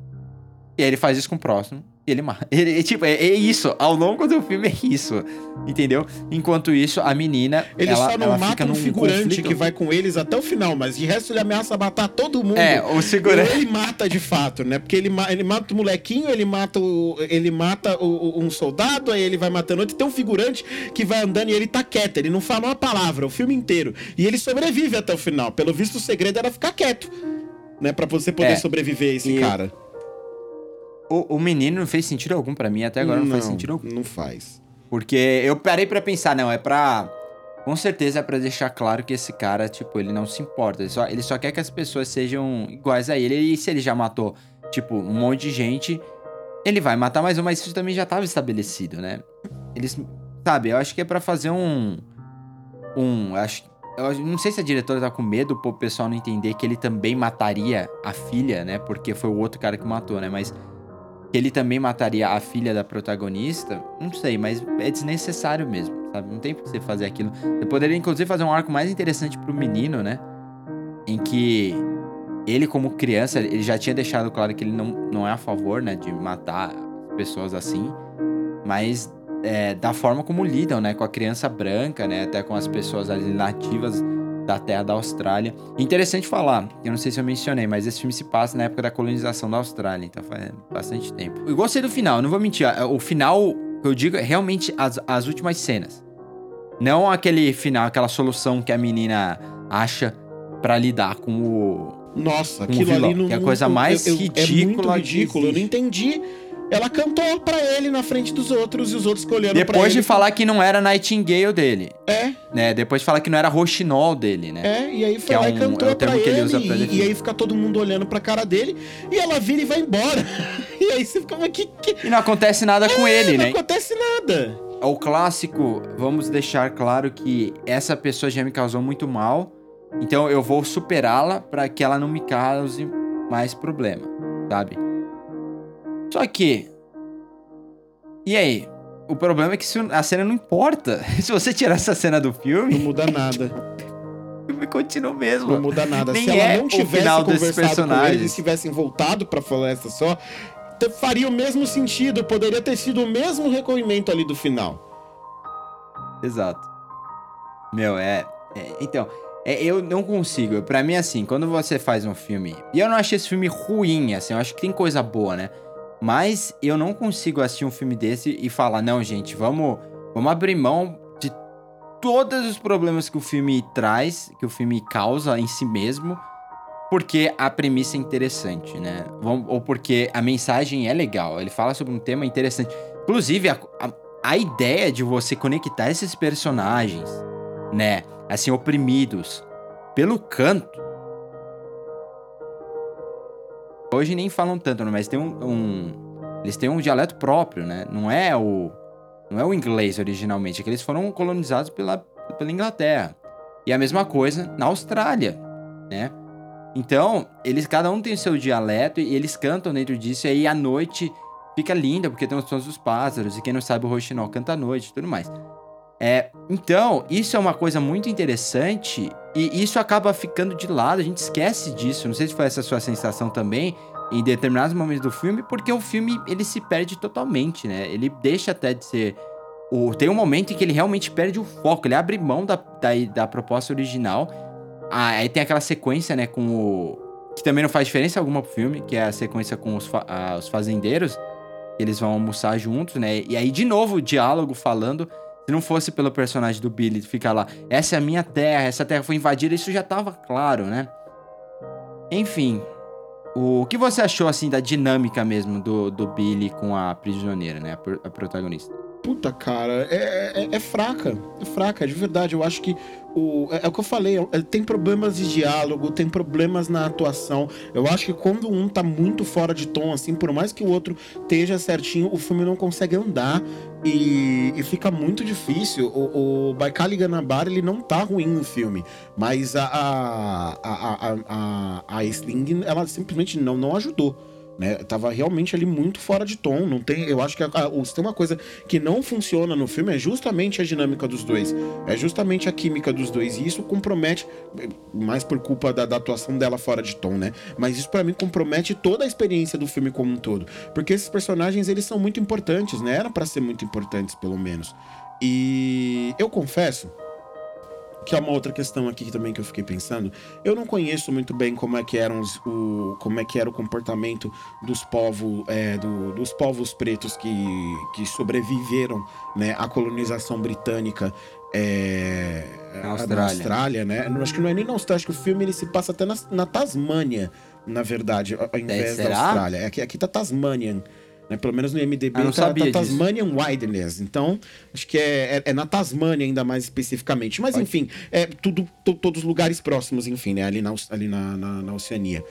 E aí ele faz isso com o próximo, e ele mata. [laughs] Ele, é, tipo, é, é isso. Ao longo do filme é isso. Entendeu? Enquanto isso, a menina. Ele ela, só não ela mata um figurante conflito. que vai com eles até o final, mas de resto ele ameaça matar todo mundo. É, o segurante- ele mata de fato, né? Porque ele, ele mata o molequinho, ele mata o, ele mata o- um soldado, aí ele vai matando outro. Tem um figurante que vai andando e ele tá quieto, ele não fala uma palavra o filme inteiro. E ele sobrevive até o final. Pelo visto, o segredo era ficar quieto, né? Pra você poder É. sobreviver a esse E- cara. O, o menino não fez sentido algum pra mim, até agora não, faz sentido algum. Não faz. Porque eu parei pra pensar, não, é pra. Com certeza é pra deixar claro que esse cara, tipo, ele não se importa. Ele só, ele só quer que as pessoas sejam iguais a ele. E se ele já matou, tipo, um monte de gente, ele vai matar mais um, mas isso também já tava estabelecido, né? Eles. Sabe, eu acho que é pra fazer um. Um. Acho, eu não sei se a diretora tá com medo pro pessoal não entender que ele também mataria a filha, né? Porque foi o outro cara que matou, né? Mas que ele também mataria a filha da protagonista, não sei, mas é desnecessário mesmo, sabe? Não tem por que você fazer aquilo. Você poderia, inclusive, fazer um arco mais interessante pro menino, né? Em que ele, como criança, ele já tinha deixado claro que ele não, não é a favor, né? De matar pessoas assim. Mas é, da forma como lidam, né? Com a criança branca, né? Até com as pessoas ali nativas da terra da Austrália. Interessante falar, eu não sei se eu mencionei, mas esse filme se passa na época da colonização da Austrália, então faz bastante tempo. Eu gostei do final, não vou mentir. O final, que eu digo, é realmente as, as últimas cenas. Não aquele final, aquela solução que a menina acha pra lidar com o. Nossa, Um aquilo vilão, ali não. que é a coisa mais É muito ridícula que ridículo. Eu não entendi. Ela cantou pra ele na frente dos outros e os outros olhando pra Depois ele. de falar que não era Nightingale dele, É, né? Depois de falar que não era Roxinol dele, né? é, e aí foi é lá um- e cantou é o pra que ele ele. usa pra e, definir. e aí fica todo mundo olhando pra cara dele e ela vira e vai embora. [laughs] e aí você fica, mas que. que... E não acontece nada com É, ele, não né? acontece nada. O clássico, vamos deixar claro que essa pessoa já me causou muito mal, então eu vou superá-la pra que ela não me cause mais problema, sabe? Só que. E aí? O problema é que a cena não importa. [laughs] Se você tirar essa cena do Não filme, muda nada. [laughs] o filme continua o mesmo. Não muda nada. Nem Se ela é não o tivesse final conversado com personagens. eles e tivessem voltado pra floresta só, faria o mesmo sentido. Poderia ter sido o mesmo recolhimento ali do final. Exato. Meu, é. é- então, é, eu não consigo. Pra mim, assim, quando você faz um filme. E eu não achei esse filme ruim, assim, eu acho que tem coisa boa, né? Mas eu não consigo assistir um filme desse e falar, não, gente, vamos, vamos abrir mão de todos os problemas que o filme traz, que o filme causa em si mesmo, porque a premissa é interessante, né? Ou porque a mensagem é legal, ele fala sobre um tema interessante. Inclusive, a, a, a ideia de você conectar esses personagens, né? Assim, oprimidos, pelo canto. Hoje nem falam tanto, né? mas tem um, um- Eles têm um dialeto próprio, né? Não é o. Não é o inglês originalmente, é que eles foram colonizados pela, pela Inglaterra. E a mesma coisa na Austrália, né? Então, eles cada um tem o seu dialeto e eles cantam dentro disso, e aí a noite fica linda, porque tem os sons dos pássaros, e quem não sabe o roxinol canta à noite e tudo mais. É, então, isso é uma coisa muito interessante e isso acaba ficando de lado, a gente esquece disso. Não sei se foi essa sua sensação também em determinados momentos do filme, porque o filme ele se perde totalmente, né? Ele deixa até de ser. O, tem um momento em que ele realmente perde o foco, ele abre mão da, da, da proposta original. Ah, aí tem aquela sequência, né, com o. Que também não faz diferença alguma pro filme, que é a sequência com os, fa- ah, os fazendeiros. Eles vão almoçar juntos, né? E aí, de novo, o diálogo falando. Se não fosse pelo personagem do Billy ficar lá, essa é a minha terra, essa terra foi invadida, isso já tava claro, né? Enfim, o que você achou, assim, da dinâmica mesmo do, do Billy com a prisioneira, né? A, pro- a protagonista. Puta, cara, é, é, é fraca. É fraca, de verdade. Eu acho que o, é, é, o que eu falei, é, tem problemas de diálogo, tem problemas na atuação. Eu acho que quando um tá muito fora de tom, assim, por mais que o outro esteja certinho, o filme não consegue andar e, e fica muito difícil. O, o Baikali Ganabar, ele não tá ruim no filme, mas a, a, a, a, a, a Sling, ela simplesmente não, não ajudou né? Tava realmente ali muito fora de tom. Não tem, eu acho que a, a, se tem uma coisa que não funciona no filme é justamente a dinâmica dos dois, é justamente a química dos dois e isso compromete, mais por culpa da, da atuação dela fora de tom, né? Mas isso para mim compromete toda a experiência do filme como um todo, porque esses personagens eles são muito importantes, né? Era para ser muito importantes pelo menos. E eu confesso que é uma outra questão aqui também que eu fiquei pensando. Eu não conheço muito bem como é que eram os, o como é que era o comportamento dos povos é, do, dos povos pretos que, que sobreviveram né, à colonização britânica é, na Austrália. Austrália, né? Acho que não é nem na Austrália, acho que o filme ele se passa até na, na Tasmânia, na verdade, ao invés é, da Austrália. Aqui, aqui tá Tasmanian. Né? Pelo menos no IMDB ah, tá, tá Tasmanian Wilderness. Então, acho que é, é, é, na Tasmânia ainda mais especificamente. Mas, Pode. enfim, é tudo, todos os lugares próximos, enfim, né? Ali na, ali na, na, na Oceania.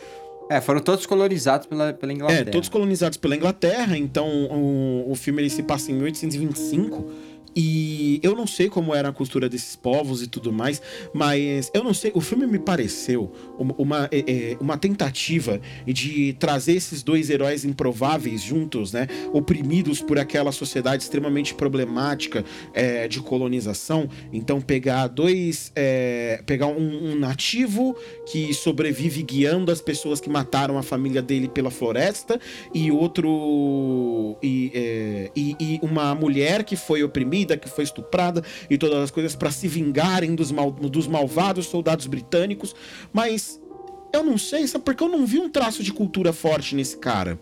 É, foram todos colonizados pela, pela Inglaterra. É, todos colonizados pela Inglaterra. Então, o, o filme ele se passa em 1825. E eu não sei como era a cultura desses povos e tudo mais, mas eu não sei. O filme me pareceu uma, uma, é, é, uma tentativa de trazer esses dois heróis improváveis juntos, né? Oprimidos por aquela sociedade extremamente problemática é, de colonização. Então, pegar dois. É, pegar um, um nativo que sobrevive guiando as pessoas que mataram a família dele pela floresta, e outro. e, é, e, e uma mulher que foi oprimida que foi estuprada e todas as coisas para se vingarem dos, mal, dos malvados soldados britânicos. Mas eu não sei, sabe porque eu não vi um traço de cultura forte nesse cara.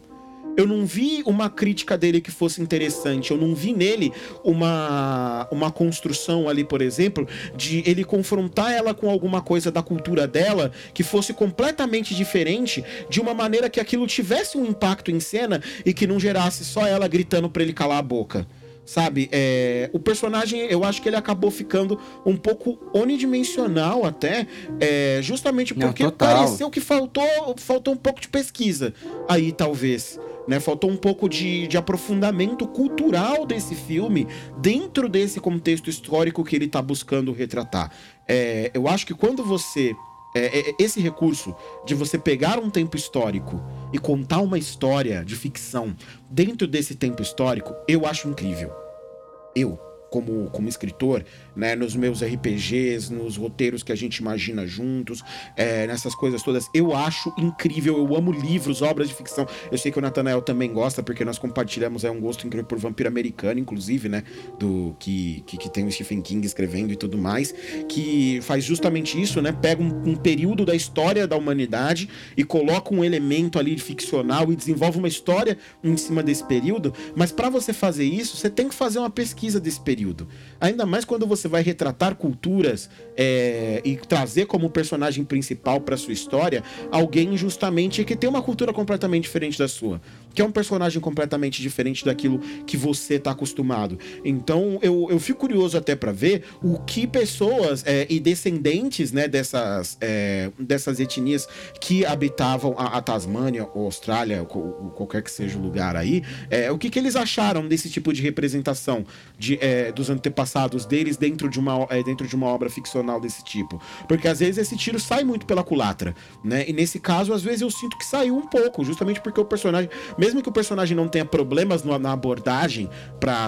Eu não vi uma crítica dele que fosse interessante. Eu não vi nele uma, uma construção ali, por exemplo, de ele confrontar ela com alguma coisa da cultura dela que fosse completamente diferente, de uma maneira que aquilo tivesse um impacto em cena e que não gerasse só ela gritando para ele calar a boca. Sabe, é, o personagem, eu acho que ele acabou ficando um pouco unidimensional até, é, justamente porque Não, pareceu que faltou, faltou um pouco de pesquisa aí, talvez. Né, faltou um pouco de, de aprofundamento cultural desse filme dentro desse contexto histórico que ele está buscando retratar. É, eu acho que quando você é, é, esse recurso de você pegar um tempo histórico e contar uma história de ficção dentro desse tempo histórico, eu acho incrível. Eu como, como escritor, né, nos meus RPGs, nos roteiros que a gente imagina juntos, é, nessas coisas todas. Eu acho incrível, eu amo livros, obras de ficção. Eu sei que o Nathanael também gosta, porque nós compartilhamos é, um gosto incrível por vampiro americano, inclusive, né? Do que, que, que tem o Stephen King escrevendo e tudo mais, que faz justamente isso, né? Pega um, um período da história da humanidade e coloca um elemento ali ficcional e desenvolve uma história em cima desse período. Mas para você fazer isso, você tem que fazer uma pesquisa desse período período. Ainda mais quando você vai retratar culturas é, e trazer como personagem principal para sua história alguém justamente que tem uma cultura completamente diferente da sua, que é um personagem completamente diferente daquilo que você está acostumado. Então eu, eu fico curioso até para ver o que pessoas é, e descendentes né, dessas, é, dessas etnias que habitavam a, a Tasmânia ou Austrália, ou, qualquer que seja o lugar aí, é, o que, que eles acharam desse tipo de representação de, é, dos antepassados deles dentro de, uma, é, dentro de uma obra ficcional desse tipo. Porque às vezes esse tiro sai muito pela culatra, né? E nesse caso, às vezes eu sinto que saiu um pouco, justamente porque o personagem, mesmo que o personagem não tenha problemas no, na abordagem para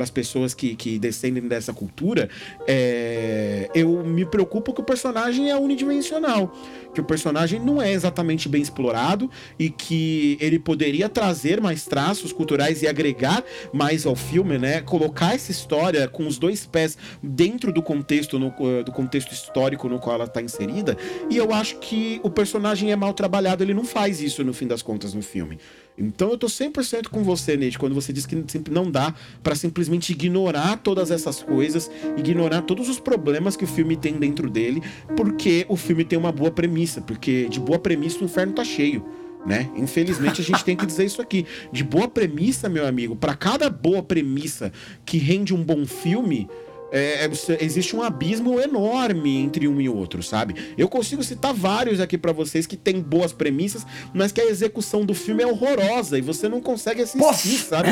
as pessoas que, que descendem dessa cultura, é, eu me preocupo que o personagem é unidimensional que o personagem não é exatamente bem explorado e que ele poderia trazer mais traços culturais e agregar mais ao filme, né? Colocar essa história com os dois pés dentro do contexto, no, eh, do contexto histórico no qual ela está inserida. E eu acho que o personagem é mal trabalhado, ele não faz isso no fim das contas no filme. Então eu tô 100% com você, Nate, quando você diz que não dá para simplesmente ignorar todas essas coisas, ignorar todos os problemas que o filme tem dentro dele, porque o filme tem uma boa premissa, porque de boa premissa o inferno tá cheio. né? Infelizmente a gente tem que dizer isso aqui. De boa premissa, meu amigo, para cada boa premissa que rende um bom filme, é, é, existe um abismo enorme entre um e outro, sabe? Eu consigo citar vários aqui para vocês que têm boas premissas, mas que a execução do filme é horrorosa e você não consegue assistir, Poxa. sabe?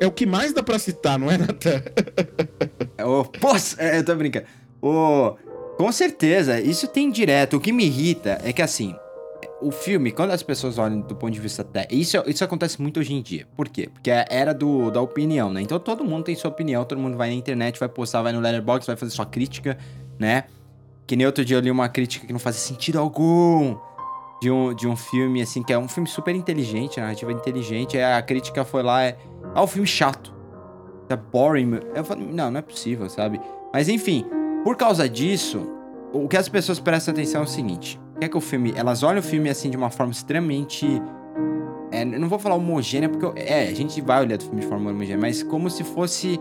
É o que mais dá para citar, não é, Natan? [laughs] Ô, poxa, é, eu tô brincando. Ô, com certeza, isso tem direto. O que me irrita é que assim, o filme, quando as pessoas olham do ponto de vista técnico, isso, isso acontece muito hoje em dia. Por quê? Porque é a era do, da opinião, né? Então todo mundo tem sua opinião, todo mundo vai na internet, vai postar, vai no Letterboxd, vai fazer sua crítica, né? Que nem outro dia eu li uma crítica que não fazia sentido algum de um, de um filme, assim, que é um filme super inteligente, narrativa inteligente. Aí a crítica foi lá, é. Ah, o filme chato. É boring. Eu falei, não, não é possível, sabe? Mas enfim, por causa disso, o que as pessoas prestam atenção é o seguinte: é que o filme. Elas olham o filme assim de uma forma extremamente. É, não vou falar homogênea, porque. eu- é, a gente vai olhar do filme de forma homogênea, mas como se fosse.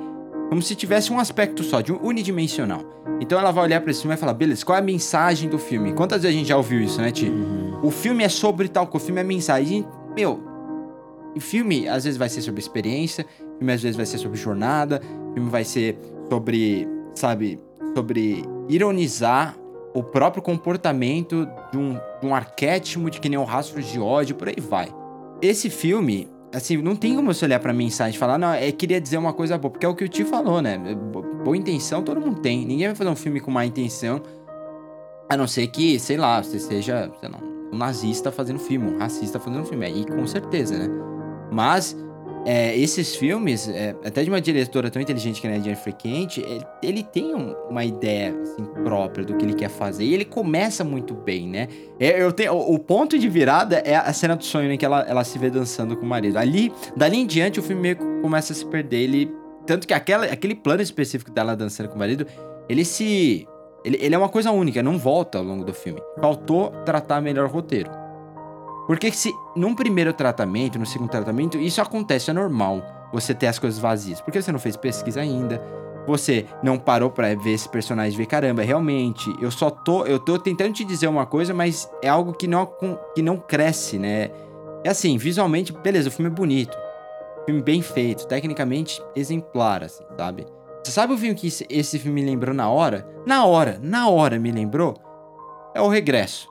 Como se tivesse um aspecto só, de um unidimensional. Então ela vai olhar pra esse filme e vai falar, beleza, qual é a mensagem do filme? Quantas vezes a gente já ouviu isso, né, Ti? O filme é sobre tal coisa, o filme é mensagem. Meu, filme às vezes vai ser sobre experiência, filme às vezes vai ser sobre jornada, filme vai ser sobre, sabe, sobre ironizar o próprio comportamento de um, de um arquétipo de que nem o rastro de ódio, por aí vai. Esse filme, assim, não tem como você olhar pra mensagem e falar, não, é queria dizer uma coisa boa, porque é o que o Ti falou, né? Bo- Boa intenção todo mundo tem. Ninguém vai fazer um filme com má intenção, a não ser que, sei lá, você seja, sei lá, um nazista fazendo filme, um racista fazendo filme. Aí com certeza, né? Mas é, esses filmes, é, até de uma diretora tão inteligente que é a Jennifer Kent, ele, ele tem um- uma ideia assim, própria do que ele quer fazer. E ele começa muito bem, né? É, eu tenho, o, o ponto de virada é a cena do sonho em que ela, ela se vê dançando com o marido. Ali, dali em diante, o filme meio que começa a se perder. Ele, tanto que aquela, aquele plano específico dela dançando com o marido, ele se. Ele, ele é uma coisa única, não volta ao longo do filme. Faltou tratar melhor o roteiro. Porque se num primeiro tratamento, no segundo tratamento, isso acontece, é normal você ter as coisas vazias. Porque você não fez pesquisa ainda, você não parou pra ver esse personagem ver, caramba, realmente, eu só tô, eu tô tentando te dizer uma coisa, mas é algo que não, que não cresce, né? É assim, visualmente, beleza, o filme é bonito. Filme bem feito, tecnicamente exemplar, assim, sabe? Você sabe o filme que esse filme me lembrou na hora? Na hora, na hora me lembrou? É o Regresso,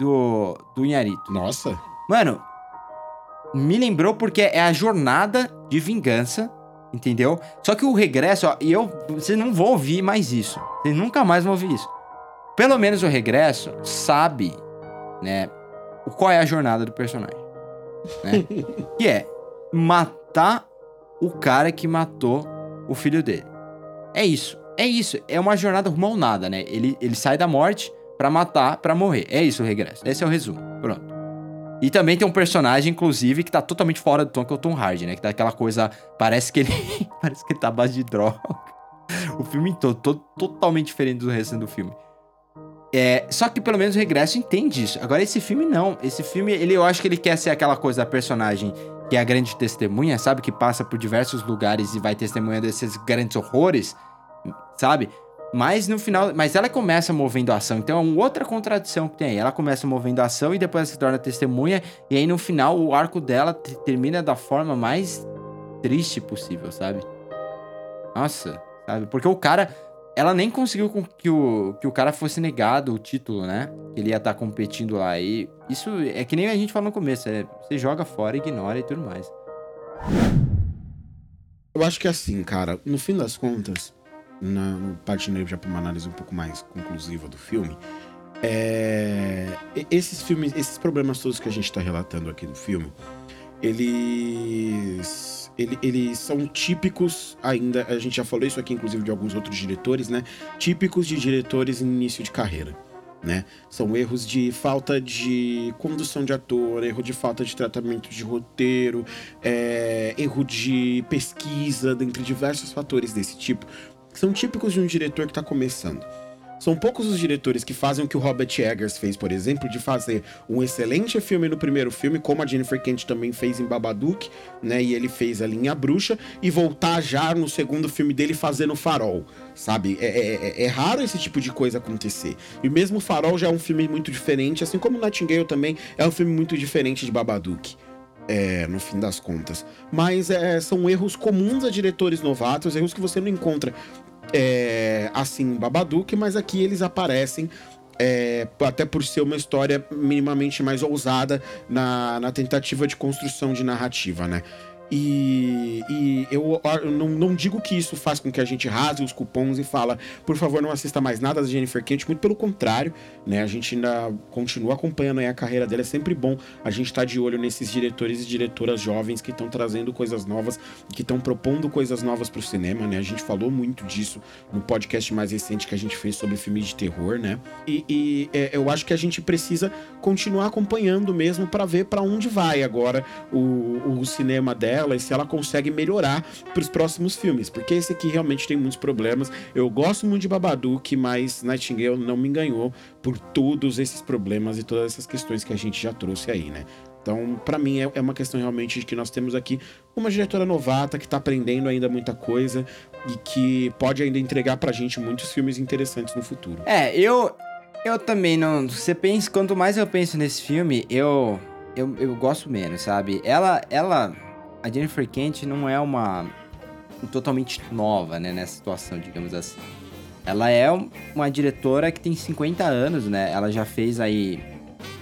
do, do Inharito. Nossa. Mano, me lembrou porque é a jornada de vingança, entendeu? Só que o regresso, ó, e eu, vocês não vão ouvir mais isso. Vocês nunca mais vão ouvir isso. Pelo menos o regresso sabe, né, qual é a jornada do personagem, né? [laughs] que é matar o cara que matou o filho dele. É isso. É isso. É uma jornada rumo ao nada, né? Ele, ele sai da morte pra matar, pra morrer. É isso o regresso. Esse é o resumo. Pronto. E também tem um personagem, inclusive, que tá totalmente fora do tom, que é o Tom Hardy, né? Que tá aquela coisa. Parece que ele. [laughs] parece que ele tá à base de droga. O filme todo, to- totalmente diferente do resto do filme. É, só que pelo menos o Regresso entende isso. Agora, esse filme não. Esse filme, ele, eu acho que ele quer ser aquela coisa da personagem que é a grande testemunha, sabe? Que passa por diversos lugares e vai testemunhando esses grandes horrores, sabe? Mas no final. Mas ela começa movendo a ação. Então é uma outra contradição que tem aí. Ela começa movendo a ação e depois se torna testemunha. E aí no final o arco dela te- termina da forma mais triste possível, sabe? Nossa, sabe? Porque o cara. Ela nem conseguiu que o, que o cara fosse negado o título, né? Que ele ia estar competindo lá. E isso é que nem a gente falou no começo: é, você joga fora, ignora e tudo mais. Eu acho que é assim, cara, no fim das contas, na no partindo já pra uma análise um pouco mais conclusiva do filme, é, esses filmes, esses problemas todos que a gente tá relatando aqui do filme, eles, ele- eles são típicos ainda, a gente já falou isso aqui inclusive de alguns outros diretores, né? Típicos de diretores em início de carreira. Né? São erros de falta de condução de ator, erro de falta de tratamento de roteiro, é, erro de pesquisa, dentre diversos fatores desse tipo, são típicos de um diretor que está começando. São poucos os diretores que fazem o que o Robert Eggers fez, por exemplo, de fazer um excelente filme no primeiro filme, como a Jennifer Kent também fez em Babadook, né? E ele fez A Bruxa, e voltar já no segundo filme dele fazendo Farol, sabe? É, é, é, é raro esse tipo de coisa acontecer. E mesmo Farol já é um filme muito diferente, assim como Nightingale também é um filme muito diferente de Babadook. É, no fim das contas. Mas é, são erros comuns a diretores novatos, erros que você não encontra é, assim Babadook, mas aqui eles aparecem é, até por ser uma história minimamente mais ousada na, na tentativa de construção de narrativa, né? E, e eu, eu não, não, digo que isso faz com que a gente rase os cupons e fala, por favor, não assista mais nada da Jennifer Kent, muito pelo contrário, né? A gente ainda continua acompanhando a carreira dela, é sempre bom a gente estar tá de olho nesses diretores e diretoras jovens que estão trazendo coisas novas, que estão propondo coisas novas para o cinema, né? A gente falou muito disso no podcast mais recente que a gente fez sobre filmes de terror, né? E, e é, eu acho que a gente precisa continuar acompanhando mesmo para ver para onde vai agora o, o cinema dela dela e se ela consegue melhorar para os próximos filmes, porque esse aqui realmente tem muitos problemas. Eu gosto muito de Babadook, mas Nightingale não me enganou por todos esses problemas e todas essas questões que a gente já trouxe aí, né? Então, para mim, é, é uma questão realmente de que nós temos aqui uma diretora novata que tá aprendendo ainda muita coisa e que pode ainda entregar pra gente muitos filmes interessantes no futuro. É, eu. Eu também não. Você pensa, quanto mais eu penso nesse filme, eu. Eu, eu gosto menos, sabe? Ela. Ela a Jennifer Kent não é uma totalmente nova, né, nessa situação, digamos assim. Ela é uma diretora que tem 50 anos, né? Ela já fez aí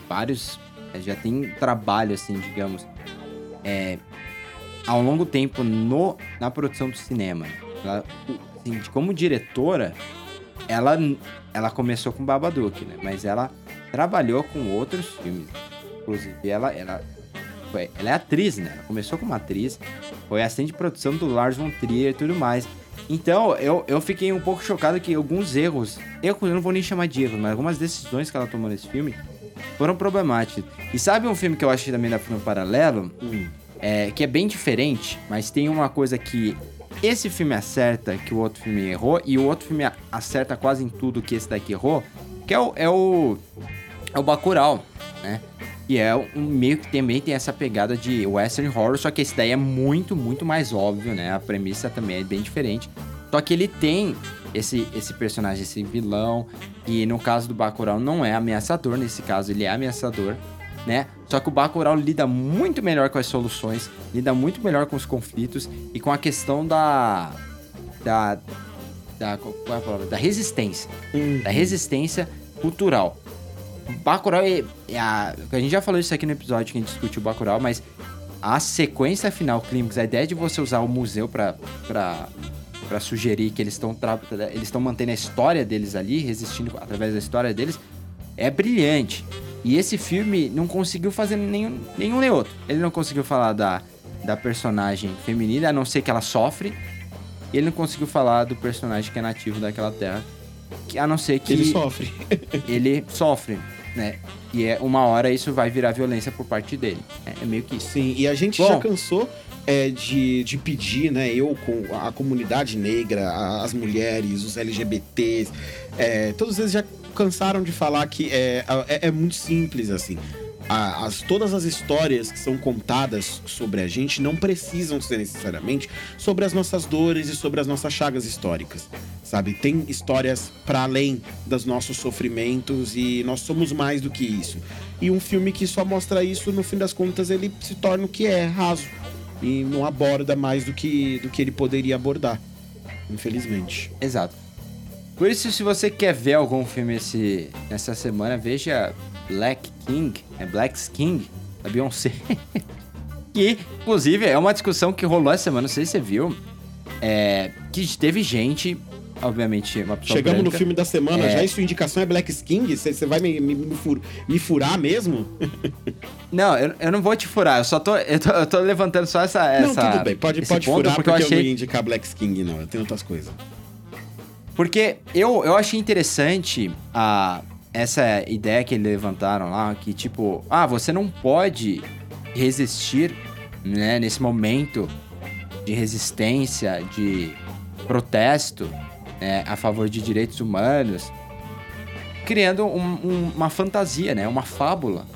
vários, já tem trabalho assim, digamos, é, ao longo tempo no na produção do cinema. Ela, assim, como diretora, ela ela começou com Babadook, né? Mas ela trabalhou com outros filmes. Inclusive, ela, ela foi, ela é atriz, né? Ela começou como atriz, foi assistente de produção do Lars von Trier e tudo mais. Então, eu, eu fiquei um pouco chocado que alguns erros, erros eu não vou nem chamar de erros, mas algumas decisões que ela tomou nesse filme foram problemáticas. E sabe um filme que eu achei também da filme paralelo? Hum. É, que é bem diferente, mas tem uma coisa que esse filme acerta que o outro filme errou, e o outro filme acerta quase em tudo que esse daqui errou, que é o, é o, é o Bacurau, né? E é um meio que também tem essa pegada de western horror, só que esse daí é muito, muito mais óbvio, né? A premissa também é bem diferente. Só que ele tem esse, esse personagem, esse vilão, e no caso do Bacurau não é ameaçador, nesse caso ele é ameaçador, né? Só que o Bacurau lida muito melhor com as soluções, lida muito melhor com os conflitos e com a questão da... da... da qual é a palavra? Da resistência. Uhum. Da resistência cultural. Bacurau é, é a, a gente já falou isso aqui no episódio que a gente discutiu o Bacurau, mas a sequência final, clímax, a ideia de você usar o museu para para sugerir que eles estão eles estão mantendo a história deles ali, resistindo através da história deles, é brilhante. E esse filme não conseguiu fazer nenhum, nenhum nem outro. Ele não conseguiu falar da, da personagem feminina, a não ser que ela sofre. E ele não conseguiu falar do personagem que é nativo daquela terra, que, a não ser que. Ele sofre. [laughs] ele sofre né? E é uma hora isso vai virar violência por parte dele. É, é meio que isso. Sim, e a gente Bom, já cansou é, de, de pedir, né? Eu com a comunidade negra, as mulheres, os LGBTs, é, todos eles já cansaram de falar que é, é, é muito simples assim as, todas as histórias que são contadas sobre a gente não precisam ser necessariamente sobre as nossas dores e sobre as nossas chagas históricas, sabe? Tem histórias para além dos nossos sofrimentos e nós somos mais do que isso. E um filme que só mostra isso, no fim das contas, ele se torna o que é, raso. E não aborda mais do que, do que ele poderia abordar, infelizmente. Exato. Por isso, se você quer ver algum filme esse, nessa semana, veja Black King, é Black King, da Beyoncé. [laughs] que, inclusive, é uma discussão que rolou essa semana, não sei se você viu. É, que teve gente, obviamente, uma pessoa Chegamos branca, no filme da semana, é... já sua indicação é Black King? Você vai me, me, me, fur, me, furar mesmo? [laughs] não, eu, eu não vou te furar, eu só tô, eu tô, eu tô levantando só essa, essa. Não, tudo bem, pode, pode furar porque, porque eu, achei... não ia indicar Black King, não, eu tenho outras coisas. Porque eu, eu achei interessante a essa ideia que eles levantaram lá, que tipo, ah, você não pode resistir, né, nesse momento de resistência, de protesto, né, a favor de direitos humanos, criando um- um- uma fantasia, né? Uma fábula.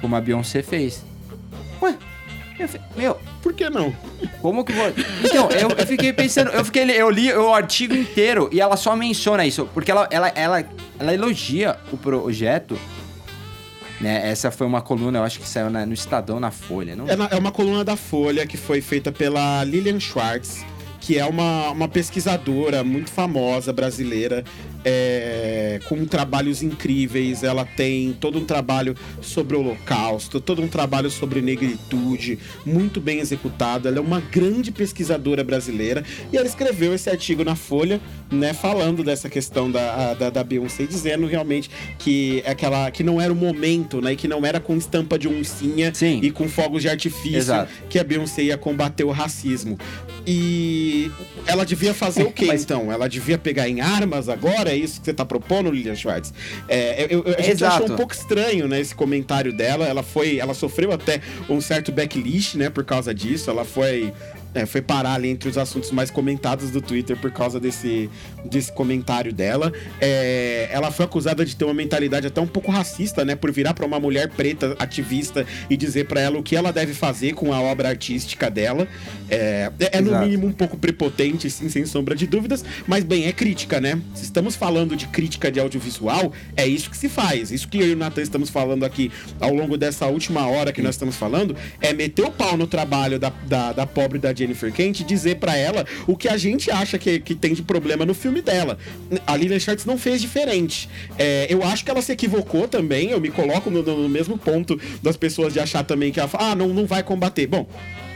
Como a Beyoncé fez. Ué, meu, que não? como que vou. Então, eu, eu fiquei pensando, eu fiquei, eu li o artigo inteiro e ela só menciona isso, porque ela, ela, ela, ela elogia o projeto. Né? Essa foi uma coluna, eu acho que saiu na- no Estadão na Folha. Não... É, na- é uma coluna da Folha que foi feita pela Lilian Schwartz, que é uma, uma pesquisadora muito famosa brasileira, é, com trabalhos incríveis. Ela tem todo um trabalho sobre o Holocausto, todo um trabalho sobre negritude, muito bem executado. Ela é uma grande pesquisadora brasileira e ela escreveu esse artigo na Folha, né, falando dessa questão da, da, da Beyoncé, dizendo realmente que é aquela que não era o momento, né, e que não era com estampa de oncinha Sim. e com fogos de artifício Exato. que a Beyoncé ia combater o racismo. E ela devia fazer o quê, Mas- então? Ela devia pegar em armas agora? Isso que você tá propondo, Lilian Schwartz? É, eu, eu- a gente Exato. achou um pouco estranho, né, esse comentário dela. Ela foi, ela sofreu até um certo backlash, né, por causa disso. Ela foi é, foi parar ali entre os assuntos mais comentados do Twitter por causa desse, desse comentário dela. É, ela foi acusada de ter uma mentalidade até um pouco racista, né? Por virar pra uma mulher preta ativista e dizer pra ela o que ela deve fazer com a obra artística dela. É, é, é no mínimo um pouco prepotente, sim, sem sombra de dúvidas, mas bem, é crítica, né? Se estamos falando de crítica de audiovisual, é isso que se faz. Isso que eu e o Nathan estamos falando aqui ao longo dessa última hora que nós estamos falando, é meter o pau no trabalho da, da, da pobre da Jennifer Kent dizer pra ela o que a gente acha que, que tem de problema no filme dela. A Lilian Schwartz não fez diferente. É, eu acho que ela se equivocou também, eu me coloco no, no mesmo ponto das pessoas de achar também que ela fala, ah, não, não vai combater. Bom,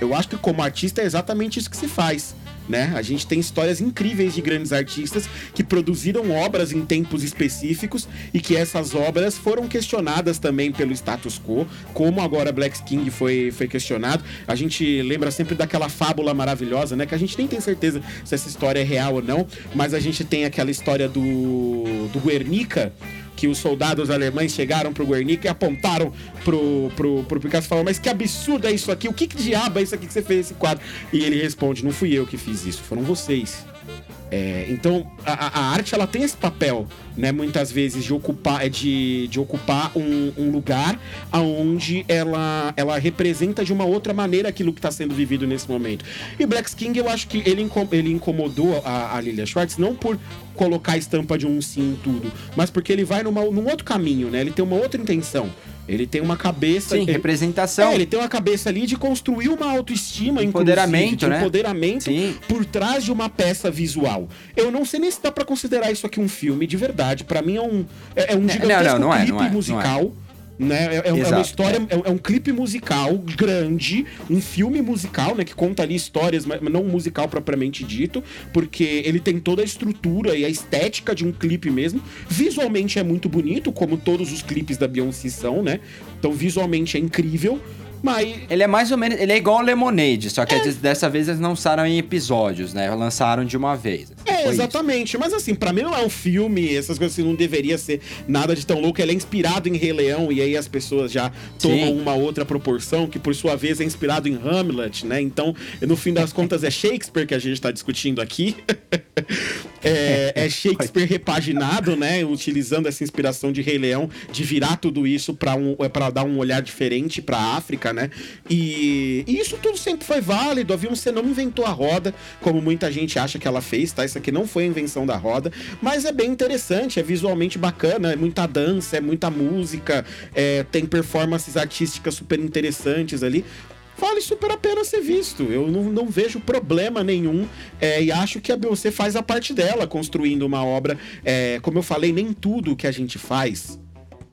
eu acho que como artista é exatamente isso que se faz. Né? A gente tem histórias incríveis de grandes artistas que produziram obras em tempos específicos e que essas obras foram questionadas também pelo status quo, como agora Black King foi, foi questionado. A gente lembra sempre daquela fábula maravilhosa, né? Que a gente nem tem certeza se essa história é real ou não, mas a gente tem aquela história do, do Guernica, que os soldados alemães chegaram pro Guernica e apontaram pro, pro, pro Picasso e falaram, mas que absurdo é isso aqui, o que, que diabo é isso aqui que você fez esse quadro? E ele responde, não fui eu que fiz isso, foram vocês. É, então, a, a arte ela tem esse papel, né? Muitas vezes de ocupar, é de, de ocupar um, um lugar aonde ela, ela representa de uma outra maneira aquilo que está sendo vivido nesse momento. E Black King, eu acho que ele, ele incomodou a, a Lilia Schwartz não por colocar a estampa de um sim em tudo, mas porque ele vai numa, num outro caminho, né? Ele tem uma outra intenção. Ele tem uma cabeça. Sim, ele- representação. É, ele tem uma cabeça ali de construir uma autoestima, Empoderamento, né? empoderamento Sim. por trás de uma peça visual. Eu não sei nem se dá pra considerar isso aqui um filme de verdade. Pra mim é um é, é um não, gigantesco não, não é, clipe não é, não é. musical. Né? É, é um- é uma história, é. é um clipe musical grande, um filme musical, né? Que conta ali histórias, mas não um musical propriamente dito, porque ele tem toda a estrutura e a estética de um clipe mesmo. Visualmente é muito bonito, como todos os clipes da Beyoncé são, né? Então visualmente é incrível, mas Ele é mais ou menos. Ele é igual o Lemonade, só que dessa vez eles não lançaram em episódios, né? Lançaram de uma vez. É, Foi isso. exatamente. Mas assim, pra mim não é um filme, essas coisas assim, não deveria ser nada de tão louco. Ele é inspirado em Rei Leão, e aí as pessoas já tomam Sim. uma outra proporção, que por sua vez é inspirado em Hamlet, né? Então, no fim das contas, é Shakespeare que a gente tá discutindo aqui. [laughs] é, [laughs] é Shakespeare repaginado, né? Utilizando essa inspiração de Rei Leão, de virar tudo isso pra, um, pra dar um olhar diferente pra África, né? E, e isso tudo sempre foi válido. A Beyoncé não inventou a roda, como muita gente acha que ela fez, tá? Isso aqui não foi a invenção da roda, mas é bem interessante, é visualmente bacana, é muita dança, é muita música, é, tem performances artísticas super interessantes ali. Vale super a pena ser visto. Eu não, não vejo problema nenhum é, e acho que a Beyoncé faz a parte dela construindo uma obra. É, como eu falei, nem tudo que a gente faz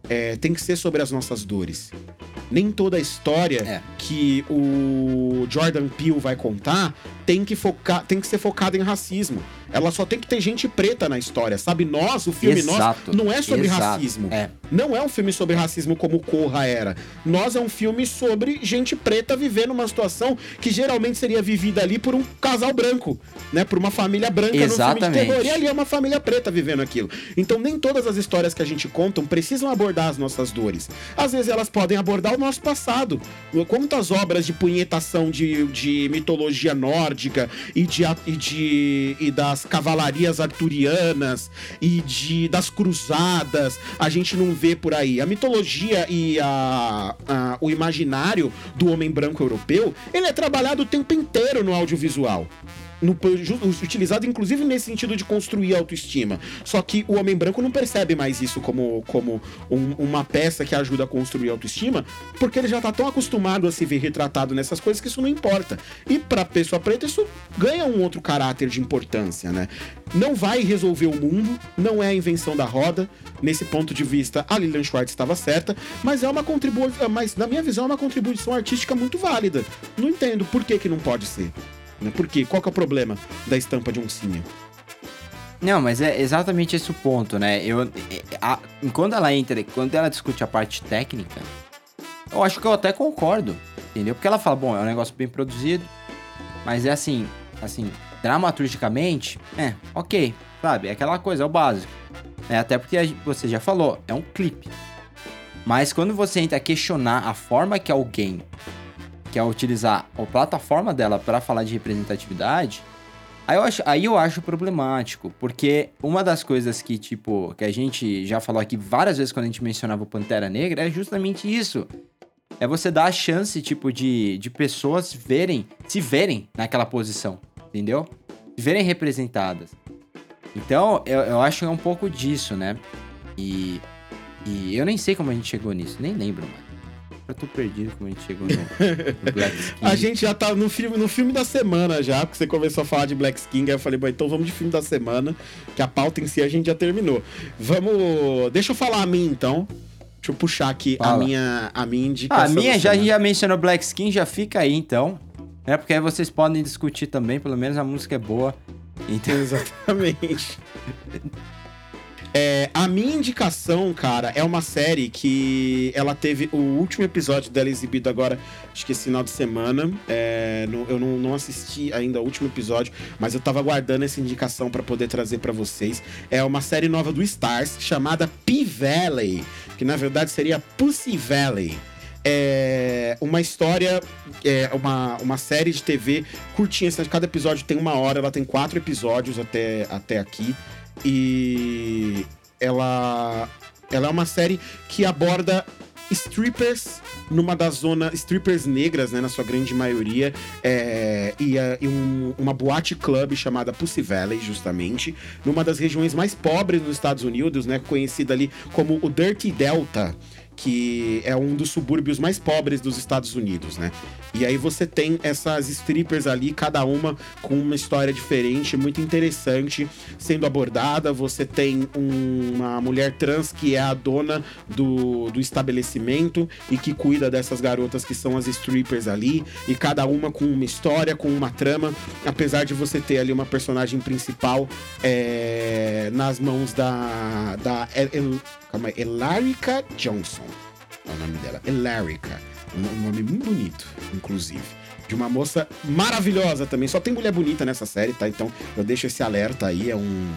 é, tem que ser sobre as nossas dores. Nem toda a história É. que o Jordan Peele vai contar tem que, focar, tem que ser focada em racismo. Ela só tem que ter gente preta na história, sabe? Nós, o filme Exato, Nós, não é sobre exato, racismo. é. Não é um filme sobre racismo como Corra era. Nós é um filme sobre gente preta vivendo uma situação que geralmente seria vivida ali por um casal branco, né? Por uma família branca no filme de Exatamente. terror. E ali é uma família preta vivendo aquilo. Então nem todas as histórias que a gente conta precisam abordar as nossas dores. Às vezes elas podem abordar o nosso passado. Quantas obras de punhetação de, de mitologia nórdica e, de, e, de, e das das cavalarias arturianas e de das cruzadas. A gente não vê por aí. A mitologia e a, a- o imaginário do homem branco europeu, ele é trabalhado o tempo inteiro no audiovisual. No- utilizado inclusive nesse sentido de construir autoestima. Só que o homem branco não percebe mais isso como, como um- uma peça que ajuda a construir autoestima, porque ele já tá tão acostumado a se ver retratado nessas coisas que isso não importa. E pra pessoa preta isso ganha um outro caráter de importância, né? Não vai resolver o mundo, não é a invenção da roda. Nesse ponto de vista, a Lilian Schwartz estava certa, mas é uma contribuição, mas na minha visão é uma contribuição artística muito válida. Não entendo por que que não pode ser. Né? Por quê? Qual que é o problema da estampa de oncinha? Não, mas é exatamente esse o ponto, né? Eu, é, a- quando ela entra, quando ela discute a parte técnica, eu acho que eu até concordo, entendeu? Porque ela fala, bom, é um negócio bem produzido, mas é assim, assim, dramaturgicamente, é, ok, sabe? É aquela coisa, é o básico. né? Até porque você já falou, é um clipe. Mas quando você entra a questionar a forma que alguém quer utilizar a plataforma dela para falar de representatividade, Aí eu, acho, aí eu acho problemático, porque uma das coisas que, tipo, que a gente já falou aqui várias vezes quando a gente mencionava o Pantera Negra é justamente isso. É você dar a chance, tipo, de, de pessoas verem, se verem naquela posição, entendeu? Se verem representadas. Então, eu, eu acho que é um pouco disso, né? E, e eu nem sei como a gente chegou nisso, nem lembro, mano. Eu tô perdido como a gente chegou no, [laughs] no Black Skin. A gente já tá no filme, no filme da semana já, porque você começou a falar de Black King, aí eu falei, bom, então vamos de filme da semana, que a pauta em si a gente já terminou. Vamos. Deixa eu falar a mim então. Deixa eu puxar aqui a minha, a minha Ah, indicação. a minha já, já mencionou Black Skin, já fica aí então. É porque aí vocês podem discutir também, pelo menos a música é boa. Então, Exatamente. [laughs] É, a minha indicação, cara, é uma série que ela teve o último episódio dela exibido agora, acho que esse final de semana. É, não- eu não, não assisti ainda o último episódio, mas eu tava guardando essa indicação pra poder trazer pra vocês. É uma série nova do Stars chamada P-Valley, que na verdade seria Pussy Valley. É uma história, é uma, uma série de TV curtinha. assim, Cada episódio tem uma hora, ela tem quatro episódios até, até aqui. E ela, ela é uma série que aborda strippers numa das zonas strippers negras, né, na sua grande maioria, é, e, a- e um- uma boate club chamada Pussy Valley, justamente, numa das regiões mais pobres dos Estados Unidos, né, conhecida ali como o Dirty Delta, que é um dos subúrbios mais pobres dos Estados Unidos, né? E aí você tem essas strippers ali, cada uma com uma história diferente, muito interessante sendo abordada. Você tem um- uma mulher trans que é a dona do, do estabelecimento e que cuida dessas garotas que são as strippers ali, e cada uma com uma história, com uma trama, apesar de você ter ali uma personagem principal é, nas mãos da. da calma aí, Elarica Johnson. É o nome dela. Elarica. Um nome muito bonito, inclusive. De uma moça maravilhosa também. Só tem mulher bonita nessa série, tá? Então eu deixo esse alerta aí. É um.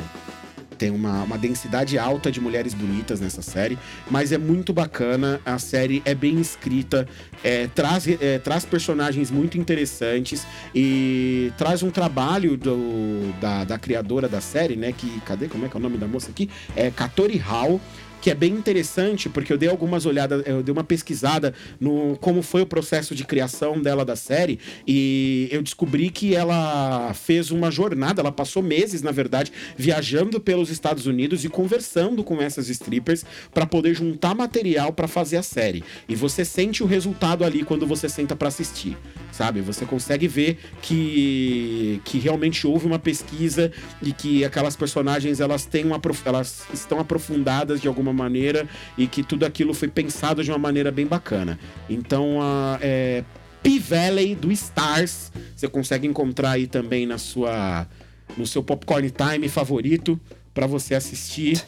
Tem uma, uma densidade alta de mulheres bonitas nessa série, mas é muito bacana. A série é bem escrita, é, traz, é, traz personagens muito interessantes e traz um trabalho do, da, da criadora da série, né? Que. Cadê? Como é que é o nome da moça aqui? É Katori Hall que é bem interessante, porque eu dei algumas olhadas, eu dei uma pesquisada no como foi o processo de criação dela da série, e eu descobri que ela fez uma jornada, ela passou meses, na verdade, viajando pelos Estados Unidos e conversando com essas strippers para poder juntar material para fazer a série. E você sente o resultado ali quando você senta para assistir, sabe? Você consegue ver que que realmente houve uma pesquisa e que aquelas personagens elas têm uma elas estão aprofundadas de alguma maneira e que tudo aquilo foi pensado de uma maneira bem bacana. Então, a é, P-Valley do Stars, você consegue encontrar aí também na sua no seu popcorn time favorito para você assistir.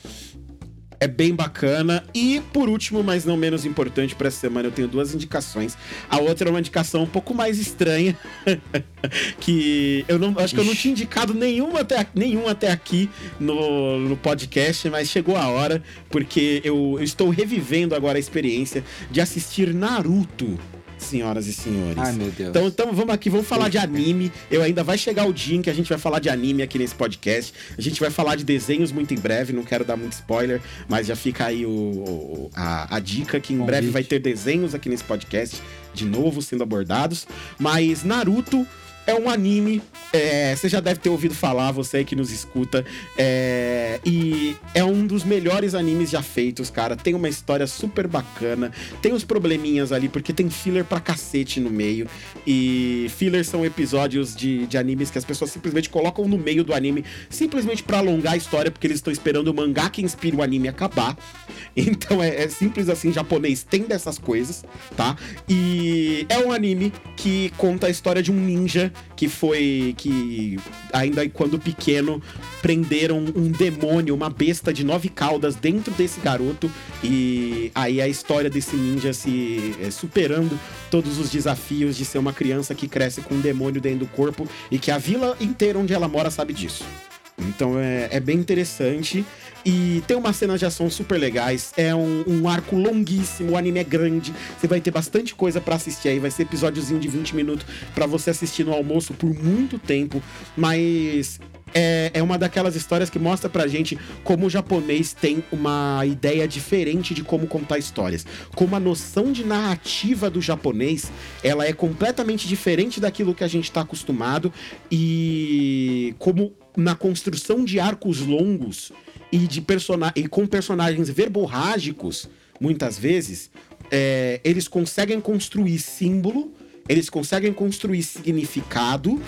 É bem bacana. E por último, mas não menos importante para essa semana, eu tenho duas indicações. A outra é uma indicação um pouco mais estranha, [laughs] que eu não acho que eu não tinha indicado nenhum até, nenhum até aqui no, no podcast, mas chegou a hora, porque eu, eu estou revivendo agora a experiência de assistir Naruto. Senhoras e senhores. Ai, meu Deus. Então, então vamos aqui, vamos falar de anime. Eu ainda vai chegar o dia em que a gente vai falar de anime aqui nesse podcast. A gente vai falar de desenhos muito em breve, não quero dar muito spoiler, mas já fica aí o, o- a, a dica que em Convite. breve vai ter desenhos aqui nesse podcast, de novo sendo abordados. Mas Naruto é um anime, é, você já deve ter ouvido falar, você aí que nos escuta, é, e é um dos melhores animes já feitos, cara. Tem uma história super bacana, tem uns probleminhas ali, porque tem filler pra cacete no meio, e fillers são episódios de, de animes que as pessoas simplesmente colocam no meio do anime, simplesmente pra alongar a história, porque eles estão esperando o mangá que inspira o anime acabar. [laughs] Então é, é simples assim, japonês tem dessas coisas, tá? E é um anime que conta a história de um ninja que foi. que ainda quando pequeno prenderam um demônio, uma besta de nove caudas dentro desse garoto. E aí a história desse ninja se é, superando todos os desafios de ser uma criança que cresce com um demônio dentro do corpo e que a vila inteira onde ela mora sabe disso. Então é, é bem interessante. E tem umas cenas de ação super legais. É um, um arco longuíssimo, o anime é grande. Você vai ter bastante coisa pra assistir aí. Vai ser episódiozinho de 20 minutos pra você assistir no almoço por muito tempo. Mas é, é uma daquelas histórias que mostra pra gente como o japonês tem uma ideia diferente de como contar histórias. Como a noção de narrativa do japonês, ela é completamente diferente daquilo que a gente tá acostumado e como na construção de arcos longos e de e com personagens verborrágicos, muitas vezes, é, eles conseguem construir símbolo, eles conseguem construir significado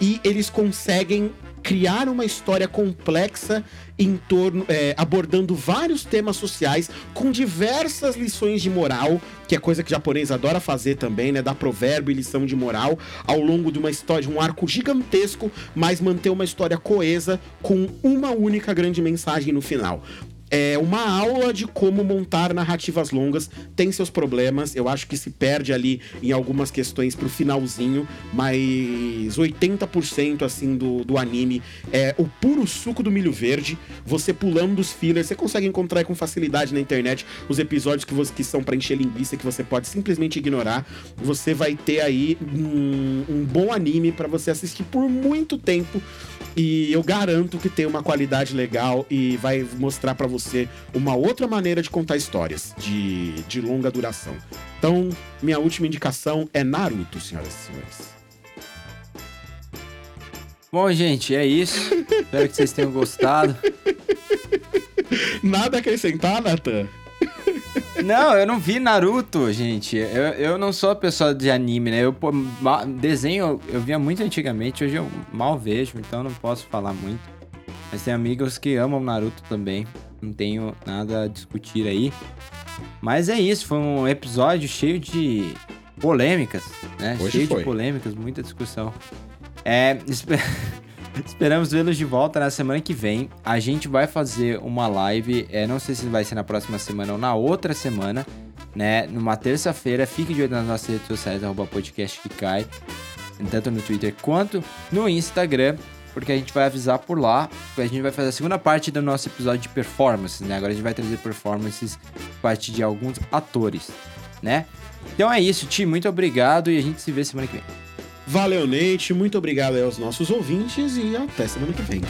e eles conseguem criar uma história complexa em torno, é, abordando vários temas sociais com diversas lições de moral, que é coisa que o japonês adora fazer também, né? Dar provérbio e lição de moral ao longo de uma história, de um arco gigantesco, mas manter uma história coesa com uma única grande mensagem no final. É uma aula de como montar narrativas longas. Tem seus problemas, eu acho que se perde ali em algumas questões pro finalzinho, mas 80% assim do, do anime é o puro suco do milho verde. Você pulando dos fillers, você consegue encontrar com facilidade na internet os episódios que, você, que são pra encher linguiça, que você pode simplesmente ignorar. Você vai ter aí um, um bom anime pra você assistir por muito tempo. E eu garanto que tem uma qualidade legal e vai mostrar pra você uma outra maneira de contar histórias de, de longa duração. Então, minha última indicação é Naruto, senhoras e senhores. Bom, gente, é isso. [laughs] Espero que vocês tenham gostado. Nada a acrescentar, Nathan? Não, eu não vi Naruto, gente. Eu, eu não sou a pessoa de anime, né? Eu pô, desenho eu via muito antigamente, hoje eu mal vejo, então não posso falar muito. Mas tem amigos que amam Naruto também. Não tenho nada a discutir aí. Mas é isso, foi um episódio cheio de polêmicas, né? Hoje cheio foi. de polêmicas, muita discussão. É, [laughs] esperamos vê-los de volta na semana que vem. A gente vai fazer uma live, é, não sei se vai ser na próxima semana ou na outra semana, né? Numa terça-feira. Fique de olho nas nossas redes sociais, arroba podcast que cai, tanto no Twitter quanto no Instagram. Porque a gente vai avisar por lá. A gente vai fazer a segunda parte do nosso episódio de performances, né? Agora a gente vai trazer performances a partir de alguns atores, né? Então é isso, Ti. Muito obrigado e a gente se vê semana que vem. Valeu, Neite. Muito obrigado aos nossos ouvintes e até semana que vem.